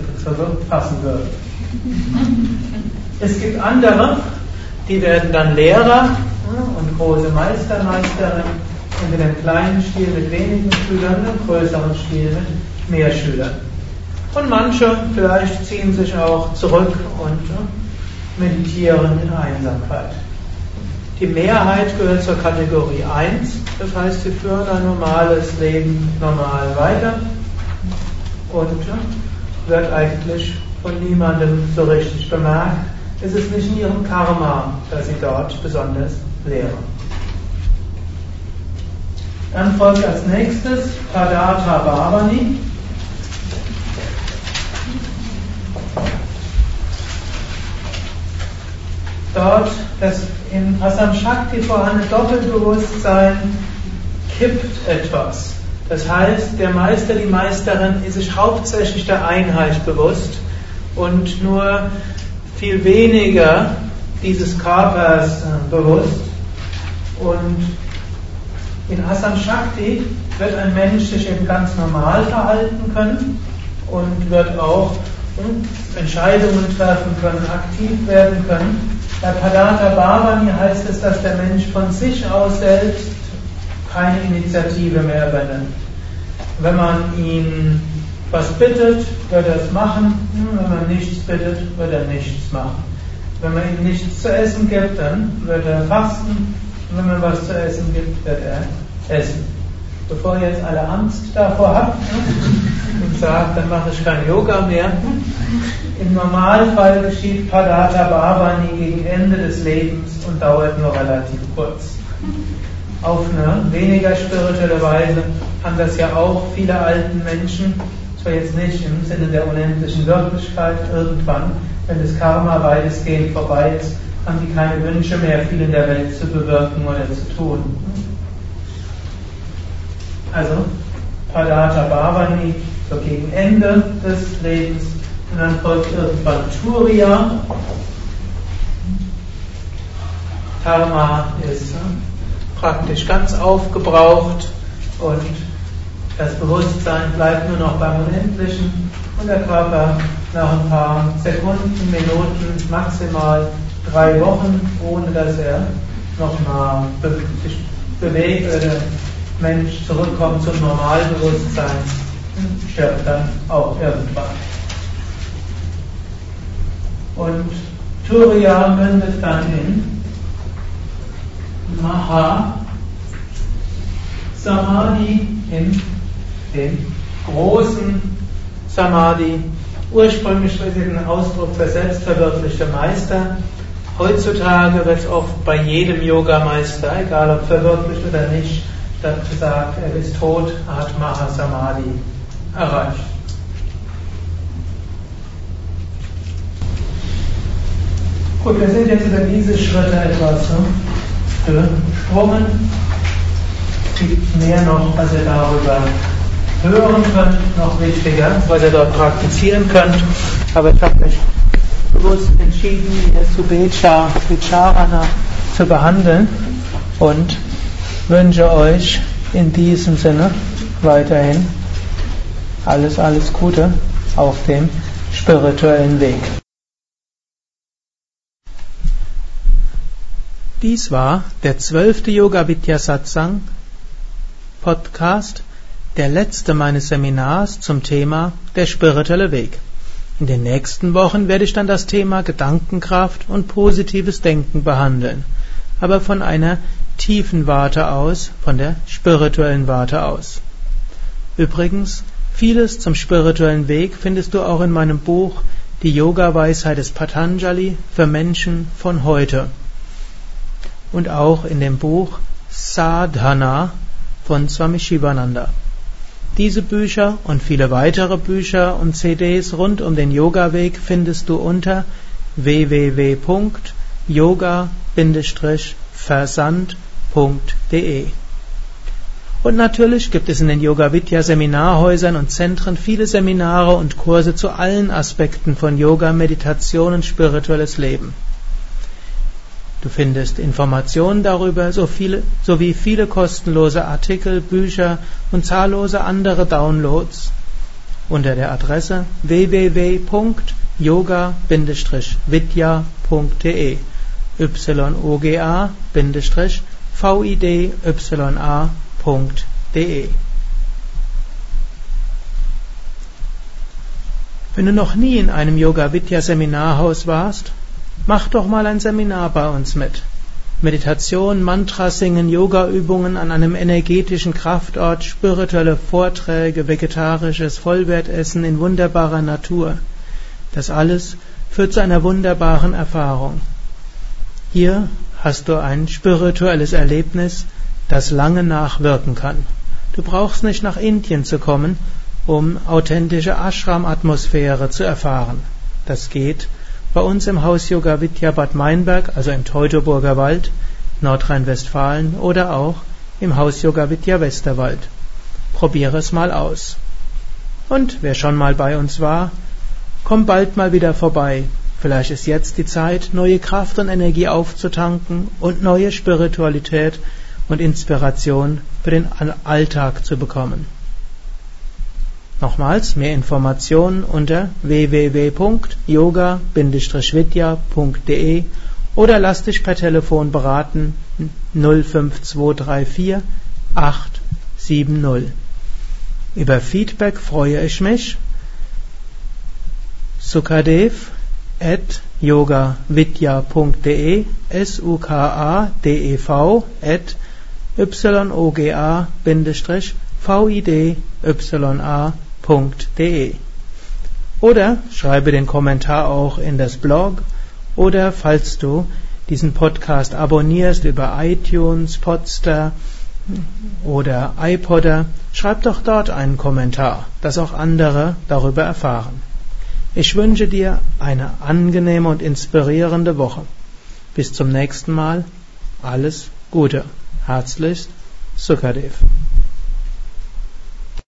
S1: fassen würden. Es gibt andere, die werden dann Lehrer und große Meister, Meisterinnen, entweder im kleinen Stil mit wenigen Schülern, im größeren Stil mit mehr Schülern. Und manche vielleicht ziehen sich auch zurück und meditieren in Einsamkeit. Die Mehrheit gehört zur Kategorie 1, das heißt, sie führen ein normales Leben normal weiter und wird eigentlich von niemandem so richtig bemerkt. Es ist nicht in ihrem Karma, dass sie dort besonders lehren. Dann folgt als nächstes Padata Bhavani. Dort das in Asam Shakti vorhandene Doppelbewusstsein kippt etwas. Das heißt, der Meister, die Meisterin ist sich hauptsächlich der Einheit bewusst und nur viel weniger dieses Körpers äh, bewusst. Und in Asam Shakti wird ein Mensch sich eben ganz normal verhalten können und wird auch Entscheidungen treffen können, aktiv werden können. Bei Padata Bhavani heißt es, dass der Mensch von sich aus selbst keine Initiative mehr übernimmt. Wenn man ihn was bittet, wird er es machen. Hm, wenn man nichts bittet, wird er nichts machen. Wenn man ihm nichts zu essen gibt, dann wird er fasten. Und wenn man was zu essen gibt, wird er essen. Bevor ihr jetzt alle Angst davor habt und sagt, dann mache ich kein Yoga mehr. Im Normalfall geschieht Padata Bhavani gegen Ende des Lebens und dauert nur relativ kurz. Auf eine weniger spirituelle Weise haben das ja auch viele alten Menschen, zwar jetzt nicht im Sinne der unendlichen Wirklichkeit, irgendwann, wenn das Karma weitestgehend vorbei ist, haben die keine Wünsche mehr, viel in der Welt zu bewirken oder zu tun. Also Padata Bhavani, so gegen Ende des Lebens. Und dann folgt irgendwann Turiya. Dharma ist praktisch ganz aufgebraucht und das Bewusstsein bleibt nur noch beim Unendlichen und der Körper nach ein paar Sekunden, Minuten, maximal drei Wochen, ohne dass er nochmal sich bewegt oder Mensch zurückkommt zum Normalbewusstsein, stirbt dann auch irgendwann. Und Turiya mündet dann in Maha Samadhi in den großen Samadhi. Ursprünglich ist es ein Ausdruck für selbstverwirklichte Meister. Heutzutage wird es oft bei jedem Yogameister, egal ob verwirklicht oder nicht, gesagt, er ist tot, er hat Mahasamadhi erreicht. Gut, wir sind jetzt über diese Schritte etwas ne, gesprungen. Es gibt mehr noch, was ihr darüber hören könnt, noch wichtiger, was ihr dort praktizieren könnt. Aber ich habe mich bewusst entschieden, jetzt Subecha Vicharana zu behandeln und wünsche euch in diesem Sinne weiterhin alles, alles Gute auf dem spirituellen Weg. Dies war der zwölfte Yoga Vidya Satsang Podcast, der letzte meines Seminars zum Thema der spirituelle Weg. In den nächsten Wochen werde ich dann das Thema Gedankenkraft und positives Denken behandeln, aber von einer tiefen Warte aus, von der spirituellen Warte aus. Übrigens, vieles zum spirituellen Weg findest du auch in meinem Buch Die Yoga-Weisheit des Patanjali für Menschen von heute und auch in dem Buch Sadhana von Swami Shivananda. Diese Bücher und viele weitere Bücher und CDs rund um den Yoga-Weg findest du unter www.yoga-versand.de. Und natürlich gibt es in den Yoga Vidya Seminarhäusern und Zentren viele Seminare und Kurse zu allen Aspekten von Yoga, Meditation und spirituelles Leben. Du findest Informationen darüber sowie viele kostenlose Artikel, Bücher und zahllose andere Downloads unter der Adresse www.yoga-vidya.de yoga-vidya.de Wenn du noch nie in einem Yoga Vidya Seminarhaus warst, Mach doch mal ein Seminar bei uns mit. Meditation, Mantra singen, Yoga-Übungen an einem energetischen Kraftort, spirituelle Vorträge, vegetarisches Vollwertessen in wunderbarer Natur. Das alles führt zu einer wunderbaren Erfahrung. Hier hast du ein spirituelles Erlebnis, das lange nachwirken kann. Du brauchst nicht nach Indien zu kommen, um authentische Ashram-Atmosphäre zu erfahren. Das geht bei uns im Haus Yoga Vidya Bad Meinberg, also im Teutoburger Wald, Nordrhein-Westfalen oder auch im Haus Yoga Vidya Westerwald. Probiere es mal aus. Und wer schon mal bei uns war, komm bald mal wieder vorbei. Vielleicht ist jetzt die Zeit, neue Kraft und Energie aufzutanken und neue Spiritualität und Inspiration für den Alltag zu bekommen. Nochmals mehr Informationen unter www.yoga-vidya.de oder lass dich per Telefon beraten 05234 870. Über Feedback freue ich mich. Sukadev at yogavidya.de s u k a d e v at y www.ccc.de. Oder schreibe den Kommentar auch in das Blog oder falls du diesen Podcast abonnierst über iTunes, Podster oder iPodder, schreib doch dort einen Kommentar, dass auch andere darüber erfahren. Ich wünsche dir eine angenehme und inspirierende Woche. Bis zum nächsten Mal. Alles Gute. Herzlichst, Sukadev.